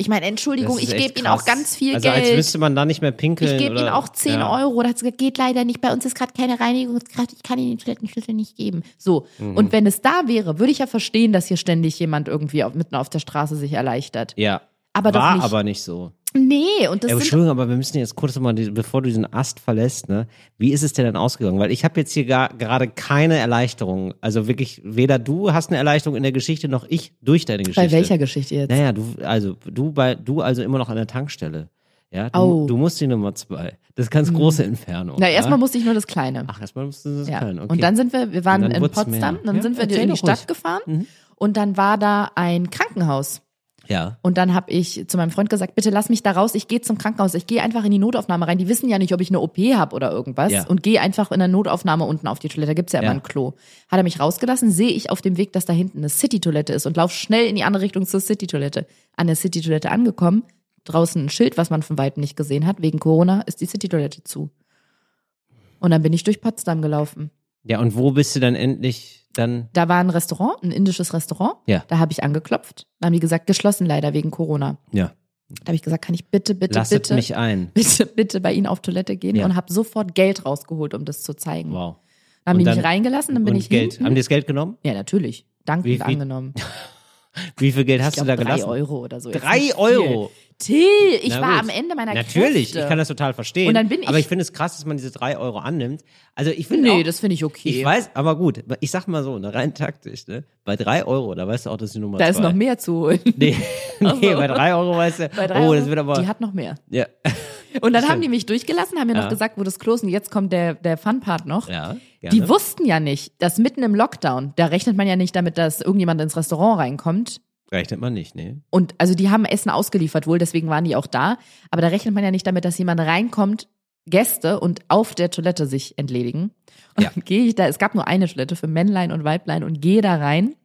Ich meine, Entschuldigung, ich gebe Ihnen auch ganz viel also als Geld. müsste man da nicht mehr pinkeln. Ich gebe oder- Ihnen auch 10 ja. Euro. Sie gesagt, geht leider nicht. Bei uns ist gerade keine Reinigungskraft. Ich kann Ihnen den Toilettenschlüssel nicht geben. So. Mhm. Und wenn es da wäre, würde ich ja verstehen, dass hier ständig jemand irgendwie auf, mitten auf der Straße sich erleichtert. Ja. Aber doch War nicht. aber nicht so. Nee, und das Ja, sind Entschuldigung, aber wir müssen jetzt kurz mal, die- bevor du diesen Ast verlässt, ne, wie ist es denn dann ausgegangen? Weil ich habe jetzt hier gar, gerade keine Erleichterung. Also wirklich, weder du hast eine Erleichterung in der Geschichte, noch ich durch deine Geschichte. bei welcher Geschichte jetzt? Naja, du, also du bei, du also immer noch an der Tankstelle. Ja, du, Au. du musst die Nummer zwei. Das ist ganz große Inferno. Na, ja? erstmal musste ich nur das Kleine. Ach, erstmal musst du das Ja. klein. Okay. Und dann sind wir, wir waren in Potsdam, mehr. dann Ja, sind wir in die doch ruhig. Mhm. Stadt gefahren und dann war da ein Krankenhaus. Ja. Und dann habe ich zu meinem Freund gesagt, bitte lass mich da raus, ich gehe zum Krankenhaus, ich gehe einfach in die Notaufnahme rein. Die wissen ja nicht, ob ich eine OP habe oder irgendwas. Ja. Und gehe einfach in der Notaufnahme unten auf die Toilette. Da gibt's ja immer Ja. ein Klo. Hat er mich rausgelassen, sehe ich auf dem Weg, dass da hinten eine City-Toilette ist und lauf schnell in die andere Richtung zur City-Toilette. An der City-Toilette angekommen, draußen ein Schild, was man von Weitem nicht gesehen hat. Wegen Corona ist die City-Toilette zu. Und dann bin ich durch Potsdam gelaufen. Ja, und wo bist du dann endlich dann? Da war ein Restaurant, ein indisches Restaurant. Ja. Da habe ich angeklopft. Da haben die gesagt, geschlossen leider wegen Corona. Ja. Da habe ich gesagt, kann ich bitte, bitte, Lasset bitte, mich ein. bitte, bitte bei Ihnen auf Toilette gehen Ja. und habe sofort Geld rausgeholt, um das zu zeigen. Wow. Dann haben Und die dann- mich reingelassen, dann bin und ich Geld. hinten. Haben die das Geld genommen? ja, natürlich. Dankend Wie angenommen. Wie viel Geld hast Ich du da drei gelassen? Euro oder so. Drei. Euro? Till, ich Na war gut. am Ende meiner Natürlich, Kräfte. ich kann das total verstehen. Und dann bin ich- aber ich finde es krass, dass man diese drei Euro annimmt. Also ich finde Nee, auch, das finde ich okay. ich weiß, aber gut, ich sag mal so, ne, rein taktisch, ne, bei drei Euro, da weißt du auch, dass die Nummer da zwei. ist noch mehr zu holen. Nee, Ach nee so. bei drei Euro weißt du, oh, Euro, das wird aber, die hat noch mehr. ja, Und dann haben die mich durchgelassen, haben mir Ja. noch gesagt, wo das Klo ist. Und jetzt kommt der, der Fun-Part noch. ja, Die gerne. wussten ja nicht, dass mitten im Lockdown, da rechnet man ja nicht damit, dass irgendjemand ins Restaurant reinkommt. Rechnet man nicht, ne? Und also die haben Essen ausgeliefert wohl, deswegen waren die auch da. Aber da rechnet man ja nicht damit, dass jemand reinkommt, Gäste und auf der Toilette sich entledigen. Und Ja. dann gehe ich da, es gab nur eine Toilette für Männlein und Weiblein und gehe da rein.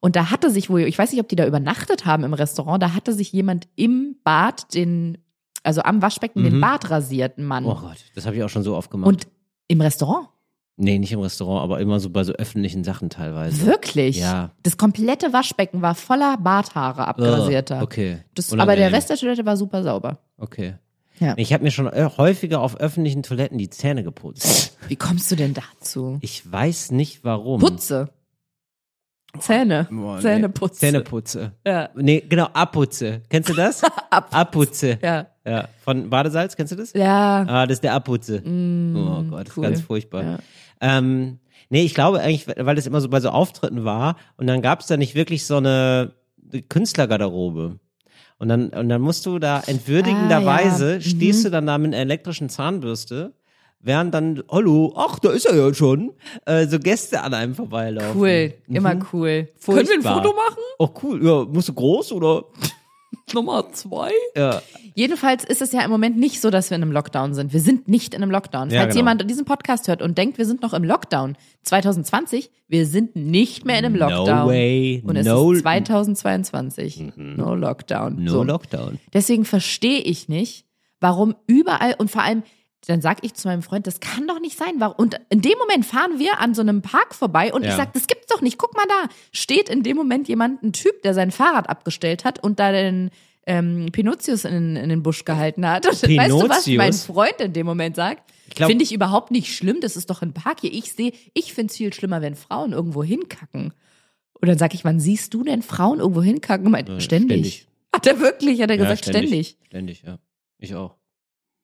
Und da hatte sich wohl, ich weiß nicht, ob die da übernachtet haben im Restaurant, da hatte sich jemand im Bad den, also am Waschbecken den Mhm. Bart rasiert, ein Mann. Oh Gott, das habe ich auch schon so oft gemacht. und im Restaurant? Nee, nicht im Restaurant, aber immer so bei so öffentlichen Sachen teilweise. Wirklich? Ja. Das komplette Waschbecken war voller Barthaare abgrasierter. Oh, okay. Das, aber der. Rest der Toilette war super sauber. Okay. Ja. Ich habe mir schon äh, häufiger auf öffentlichen Toiletten die Zähne geputzt. Wie kommst du denn dazu? Ich weiß nicht warum. Putze. Zähne. Boah, nee. Zähneputze. Zähneputze. Ja. Nee, genau, Abputze. Kennst du das? Ab. Abputze. Ja. Ja. Von Badesalz, kennst du das? Ja. Ah, das ist der Abputze. Mm, oh Gott, das cool. ist ganz furchtbar. Ja. Ähm, nee, ich glaube eigentlich, weil das immer so bei so Auftritten war und dann gab es da nicht wirklich so eine Künstlergarderobe. Und dann, und dann musst du da entwürdigenderweise, Ah, ja. stehst Mhm. du dann da mit einer elektrischen Zahnbürste, während dann, hallo, ach, da ist er ja schon, äh, so Gäste an einem vorbeilaufen. Cool. Mhm. Immer cool. Furchtbar. Können wir ein Foto machen? Oh, cool, ja, musst du groß oder? Nummer zwei. Ja. Jedenfalls ist es ja im Moment nicht so, dass wir in einem Lockdown sind. Wir sind nicht in einem Lockdown. Ja, Falls genau. jemand diesen Podcast hört und denkt, wir sind noch im Lockdown 2020, wir sind nicht mehr in einem Lockdown. No way, Und es no, ist 2022. No Lockdown. no so. Lockdown. Deswegen verstehe ich nicht, warum überall und vor allem, dann sag ich zu meinem Freund, das kann doch nicht sein. Und in dem Moment fahren wir an so einem Park vorbei und Ja. ich sag, das gibt's doch nicht. Guck mal da. Steht in dem Moment jemand, ein Typ, der sein Fahrrad abgestellt hat und da den ähm, Pinocchius in, in den Busch gehalten hat. Und weißt du, was mein Freund in dem Moment sagt? Finde ich überhaupt nicht schlimm. Das ist doch ein Park hier. Ich sehe, ich find's viel schlimmer, wenn Frauen irgendwo hinkacken. Und dann sag ich, wann siehst du denn Frauen irgendwo hinkacken? Meint, Äh, ständig. ständig. Hat er wirklich? Hat er Ja, gesagt, ständig. Ständig, ja. Ich auch.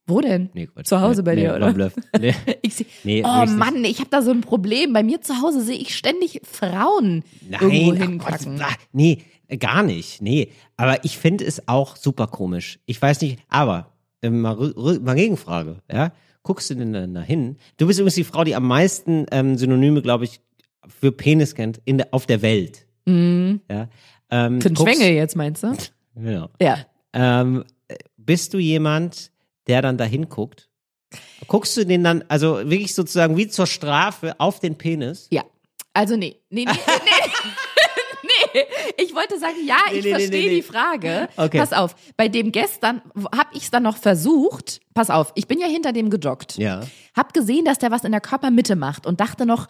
Wo denn? Nee, Quatsch. Zu Hause nee, bei nee, dir, war oder? Bluff. Nee. Ich seh, Nee, oh. Mann, ich habe da so ein Problem. Bei mir zu Hause sehe ich ständig Frauen irgendwo Nein, ach hinkacken. Gott, ah, nee, äh, gar nicht, nee. Aber ich finde es auch super komisch. Ich weiß nicht, aber äh, mal, mal Gegenfrage, ja? Guckst du denn da hin? Du bist übrigens die Frau, die am meisten ähm, Synonyme, glaube ich, für Penis kennt in der, auf der Welt. Mhm. Ja? Ähm, Für den Schwengel jetzt, meinst du? Genau. Ja. Ähm, äh, bist du jemand, der dann da hinguckt? Guckst du den dann, also wirklich sozusagen wie zur Strafe auf den Penis? Ja. Also nee. Nee, nee, nee. nee. Ich wollte sagen, ja, Nee, ich nee, verstehe die Frage. Okay. Pass auf, bei dem gestern habe ich es dann noch versucht. Pass auf, ich bin ja hinter dem gejoggt. Ja. Hab gesehen, dass der was in der Körpermitte macht und dachte noch,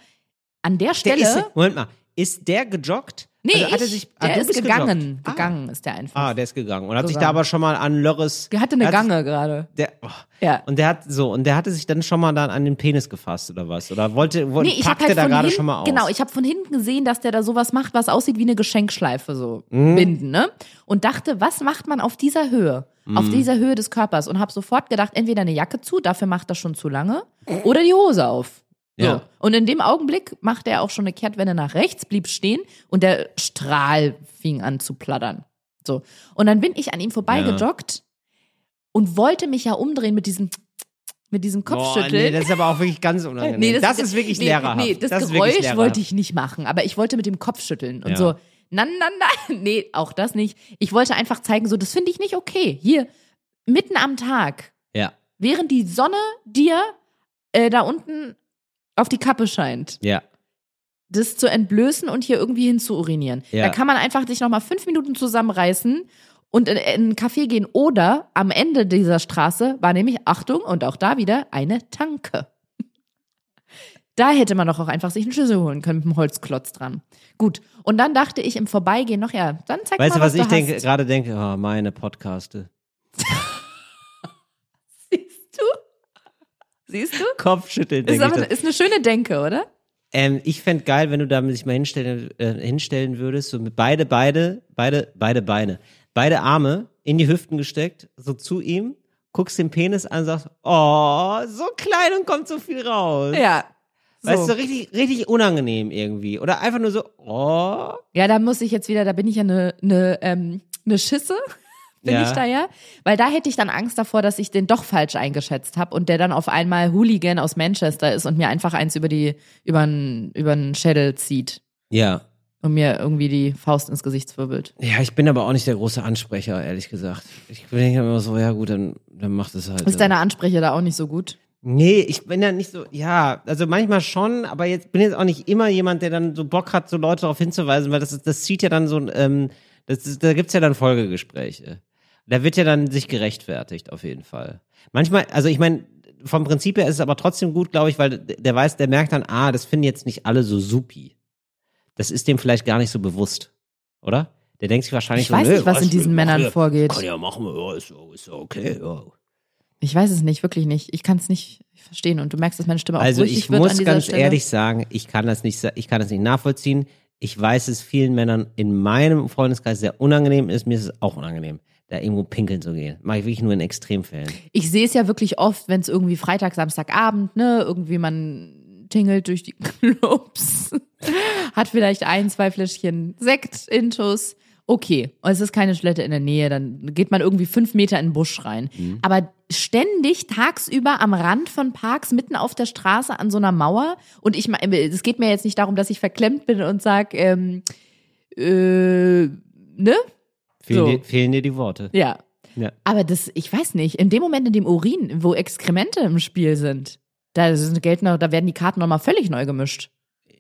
an der Der Stelle. ist, Moment mal, ist der gejoggt? Nee, Also hat er ich, sich, ah, der du ist gegangen. gejoggt. Ah. Gegangen ist der einfach. Ah, der ist gegangen und hat So sich da aber schon mal an Lörres. Der hatte eine sich- Gange gerade. Der, oh. Ja. Und der hat so und der hatte sich dann schon mal dann an den Penis gefasst oder was? Oder wollte, wollte Nee, packte halt da gerade schon mal aus? genau, ich habe von hinten gesehen, dass der da sowas macht, was aussieht wie eine Geschenkschleife so Mhm. binden, ne? Und dachte, was macht man auf dieser Höhe? Mhm. Auf dieser Höhe des Körpers und habe sofort gedacht, entweder eine Jacke zu, dafür macht das schon zu lange, oder die Hose auf. So. Ja. Und in dem Augenblick machte er auch schon eine Kehrtwende nach rechts, blieb stehen und der Strahl fing an zu plattern. So. Und dann bin ich an ihm vorbeigejoggt und wollte mich ja umdrehen mit diesem mit diesem Boah, Kopfschütteln. nee, das ist aber auch wirklich ganz unangenehm. das, ist wirklich nee, lehrerhaft. Nee, das, wirklich Geräusch wollte ich nicht machen, aber ich wollte mit dem Kopf schütteln und Ja. so, Nein, nein, nein. Nee, auch das nicht. Ich wollte einfach zeigen, so, das finde ich nicht okay. Hier, mitten am Tag, Ja, während die Sonne dir äh, da unten auf die Kappe scheint, ja. das zu entblößen und hier irgendwie hin zu urinieren. Ja. Da kann man einfach dich nochmal fünf Minuten zusammenreißen und in, in einen Café gehen. Oder am Ende dieser Straße war nämlich, Achtung, und auch da wieder, eine Tanke. Da hätte man doch auch einfach sich einen Schlüssel holen können mit einem Holzklotz dran. Gut. Und dann dachte ich im Vorbeigehen noch, ja, dann zeig Weißt mal, du, was, was, ich denke, gerade denke? Oh, meine Podcaste. Siehst du? Siehst du? Ist, Kopfschütteln, denke aber, ist eine schöne Denke, oder? Ähm, ich fände geil, wenn du da sich mal hinstellen, äh, hinstellen würdest, so mit beide, beide, beide, beide Beine, beide Arme in die Hüften gesteckt, so zu ihm, guckst den Penis an und sagst, oh, so klein und kommt so viel raus. Ja. So. Weißt du, richtig, richtig unangenehm irgendwie. Oder einfach nur so, oh. Ja, da muss ich jetzt wieder, da bin ich ja eine ne, ähm, ne Schisse, bin Ja. ich da ja. Weil da hätte ich dann Angst davor, dass ich den doch falsch eingeschätzt habe und der dann auf einmal Hooligan aus Manchester ist und mir einfach eins über die, über den Schädel zieht Ja. und mir irgendwie die Faust ins Gesicht zwirbelt. Ja, ich bin aber auch nicht der große Ansprecher, ehrlich gesagt. Ich denke immer so, ja gut, dann, dann macht es halt. Ist deine Anspreche da auch nicht so gut? Nee, ich bin ja nicht so, ja, also manchmal schon, aber jetzt bin jetzt auch nicht immer jemand, der dann so Bock hat, so Leute darauf hinzuweisen, weil das das zieht ja dann so, ähm, das ist, da gibt's ja dann Folgegespräche. Da wird ja dann sich gerechtfertigt, auf jeden Fall. Manchmal, also ich meine, vom Prinzip her ist es aber trotzdem gut, glaube ich, weil der weiß, der merkt dann, ah, das finden jetzt nicht alle so supi. Das ist dem vielleicht gar nicht so bewusst, oder? Der denkt sich wahrscheinlich Ich so, weiß nicht, was in diesen Männern ja, vorgeht. Kann ja machen, ja, ist, ist okay, ja. Ich weiß es nicht, wirklich nicht. Ich kann es nicht verstehen und du merkst, dass meine Stimme auch Also ich muss ganz Stelle. ehrlich sagen, ich kann das nicht, ich kann das nicht nachvollziehen. Ich weiß, es vielen Männern in meinem Freundeskreis sehr unangenehm ist. Mir ist es auch unangenehm, da irgendwo pinkeln zu gehen. Mache ich wirklich nur in Extremfällen. Ich sehe es ja wirklich oft, wenn es irgendwie Freitag, Samstagabend, ne, irgendwie man tingelt durch die Clubs, hat vielleicht ein, zwei Fläschchen Sekt, Intus. Okay, und es ist keine Toilette in der Nähe, dann geht man irgendwie fünf Meter in den Busch rein. Aber ständig tagsüber am Rand von Parks, mitten auf der Straße an so einer Mauer. Und ich meine, es geht mir jetzt nicht darum, dass ich verklemmt bin und sag, ähm, äh, ne? Fehlen, So. dir, fehlen dir die Worte. Ja. Ja. Aber das, ich weiß nicht, in dem Moment, in dem Urin, wo Exkremente im Spiel sind, da, gelten, noch- da werden die Karten nochmal völlig neu gemischt.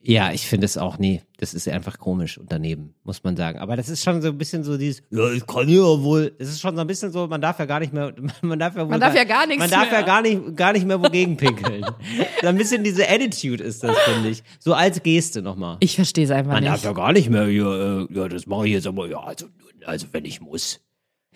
Ja, ich finde es auch, nee, das ist einfach komisch und daneben, muss man sagen. Aber das ist schon so ein bisschen so dieses, ja, ich kann ja wohl. Es ist schon so ein bisschen so, man darf ja gar nicht mehr, man darf ja wohl Man darf ja gar nichts Man darf mehr. ja gar nicht, gar nicht mehr wogegen pinkeln. so ein bisschen diese Attitude ist das, finde ich. So als Geste nochmal. Ich verstehe es einfach Man nicht. darf ja gar nicht mehr, ja, äh, ja das mache ich jetzt aber, ja, also, also wenn ich muss.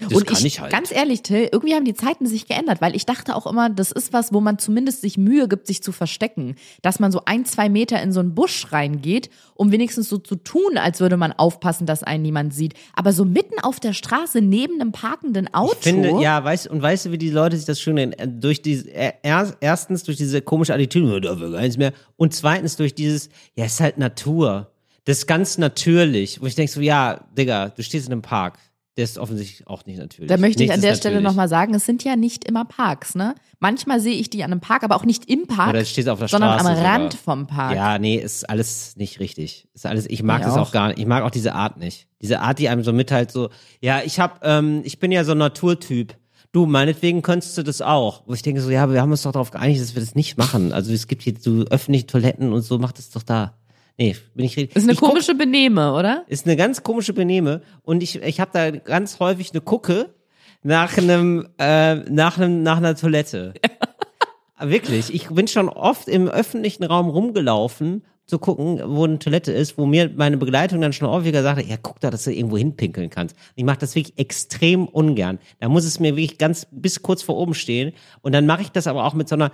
Das und kann ich, ich halt. ganz ehrlich, Till, irgendwie haben die Zeiten sich geändert, weil ich dachte auch immer, das ist was, wo man zumindest sich Mühe gibt, sich zu verstecken. Dass man so ein, zwei Meter in so einen Busch reingeht, um wenigstens so zu tun, als würde man aufpassen, dass einen niemand sieht. Aber so mitten auf der Straße neben einem parkenden Auto. Ich finde, ja, weißt, und weißt du, wie die Leute sich das schön nennen? Äh, Durch diese, äh, er, erstens durch diese komische Attitüde, darf ja gar nichts mehr. Und zweitens durch dieses, ja, es ist halt Natur. Das ist ganz natürlich. Wo ich denke so, ja, Digga, du stehst in einem Park. Der ist offensichtlich auch nicht natürlich. Da möchte ich Nichts an der Stelle nochmal sagen, es sind ja nicht immer Parks, ne? Manchmal sehe ich die an einem Park, aber auch nicht im Park, Oder stehst auf der sondern Straße am Rand sogar. vom Park. Ja, nee, ist alles nicht richtig. Ist alles, ich mag Ich das auch. auch. gar nicht. Ich mag auch diese Art nicht. Diese Art, die einem so mitteilt, so, ja, ich hab, ähm, ich bin ja so ein Naturtyp. Du, meinetwegen könntest du das auch. Wo ich denke so, ja, wir haben uns doch darauf geeinigt, dass wir das nicht machen. Also es gibt hier so öffentliche Toiletten und so, mach das doch da. Nee, bin ich richtig. Ist eine ich guck- komische Benehme, oder? ist eine ganz komische Benehme und ich ich habe da ganz häufig eine Gucke nach einem äh, nach einem nach einer Toilette. Wirklich, ich bin schon oft im öffentlichen Raum rumgelaufen zu gucken, wo eine Toilette ist, wo mir meine Begleitung dann schon häufiger sagte, ja, guck da, dass du irgendwo hinpinkeln kannst. Ich mache das wirklich extrem ungern. Da muss es mir wirklich ganz bis kurz vor oben stehen und dann mache ich das aber auch mit so einer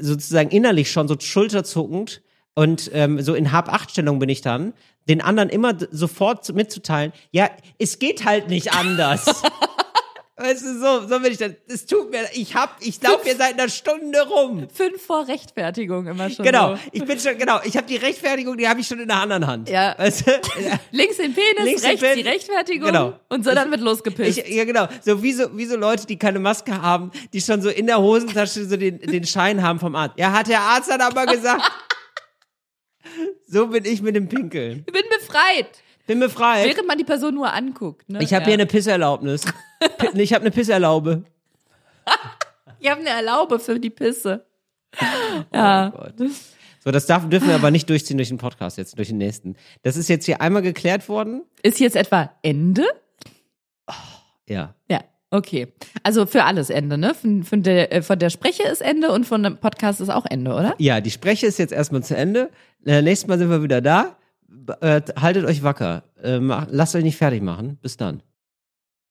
sozusagen innerlich schon so schulterzuckend und ähm, so in Hab-Acht-Stellung bin ich dann, den anderen immer sofort zu- mitzuteilen, ja, es geht halt nicht anders. weißt du, so, so bin ich dann, es tut mir, ich hab, ich laufe hier seit einer Stunde rum. Fünf vor Rechtfertigung immer schon. Genau, So. ich bin schon, genau, ich habe die Rechtfertigung, die habe ich schon in der anderen Hand. Ja. Weißt du? Links den Penis, Links rechts Pen- die Rechtfertigung Genau. und so dann wird losgepisst. Ich, ja, genau. So wie, so wie so Leute, die keine Maske haben, die schon so in der Hosentasche so den, den Schein haben vom Arzt. Ja, hat der Arzt dann aber gesagt. So bin ich mit dem Pinkeln. ich bin befreit. Bin befreit. Während man die Person nur anguckt. Ne? Ich habe ja. hier eine Pisserlaubnis. Ich habe eine Pisserlaube. Ich habe eine Erlaube für die Pisse. Ja. Oh Gott. So, das darf, dürfen wir aber nicht durchziehen durch den Podcast jetzt, durch den nächsten. Das ist jetzt hier einmal geklärt worden. Ist jetzt etwa Ende? Ja. Ja, okay. Also für alles Ende, ne? Von, von, der, äh, von der Spreche ist Ende und von dem Podcast ist auch Ende, oder? Ja, die Spreche ist jetzt erstmal zu Ende. Äh, nächstes Mal sind wir wieder da. Äh, haltet euch wacker. Äh, mach, lasst euch nicht fertig machen. Bis dann.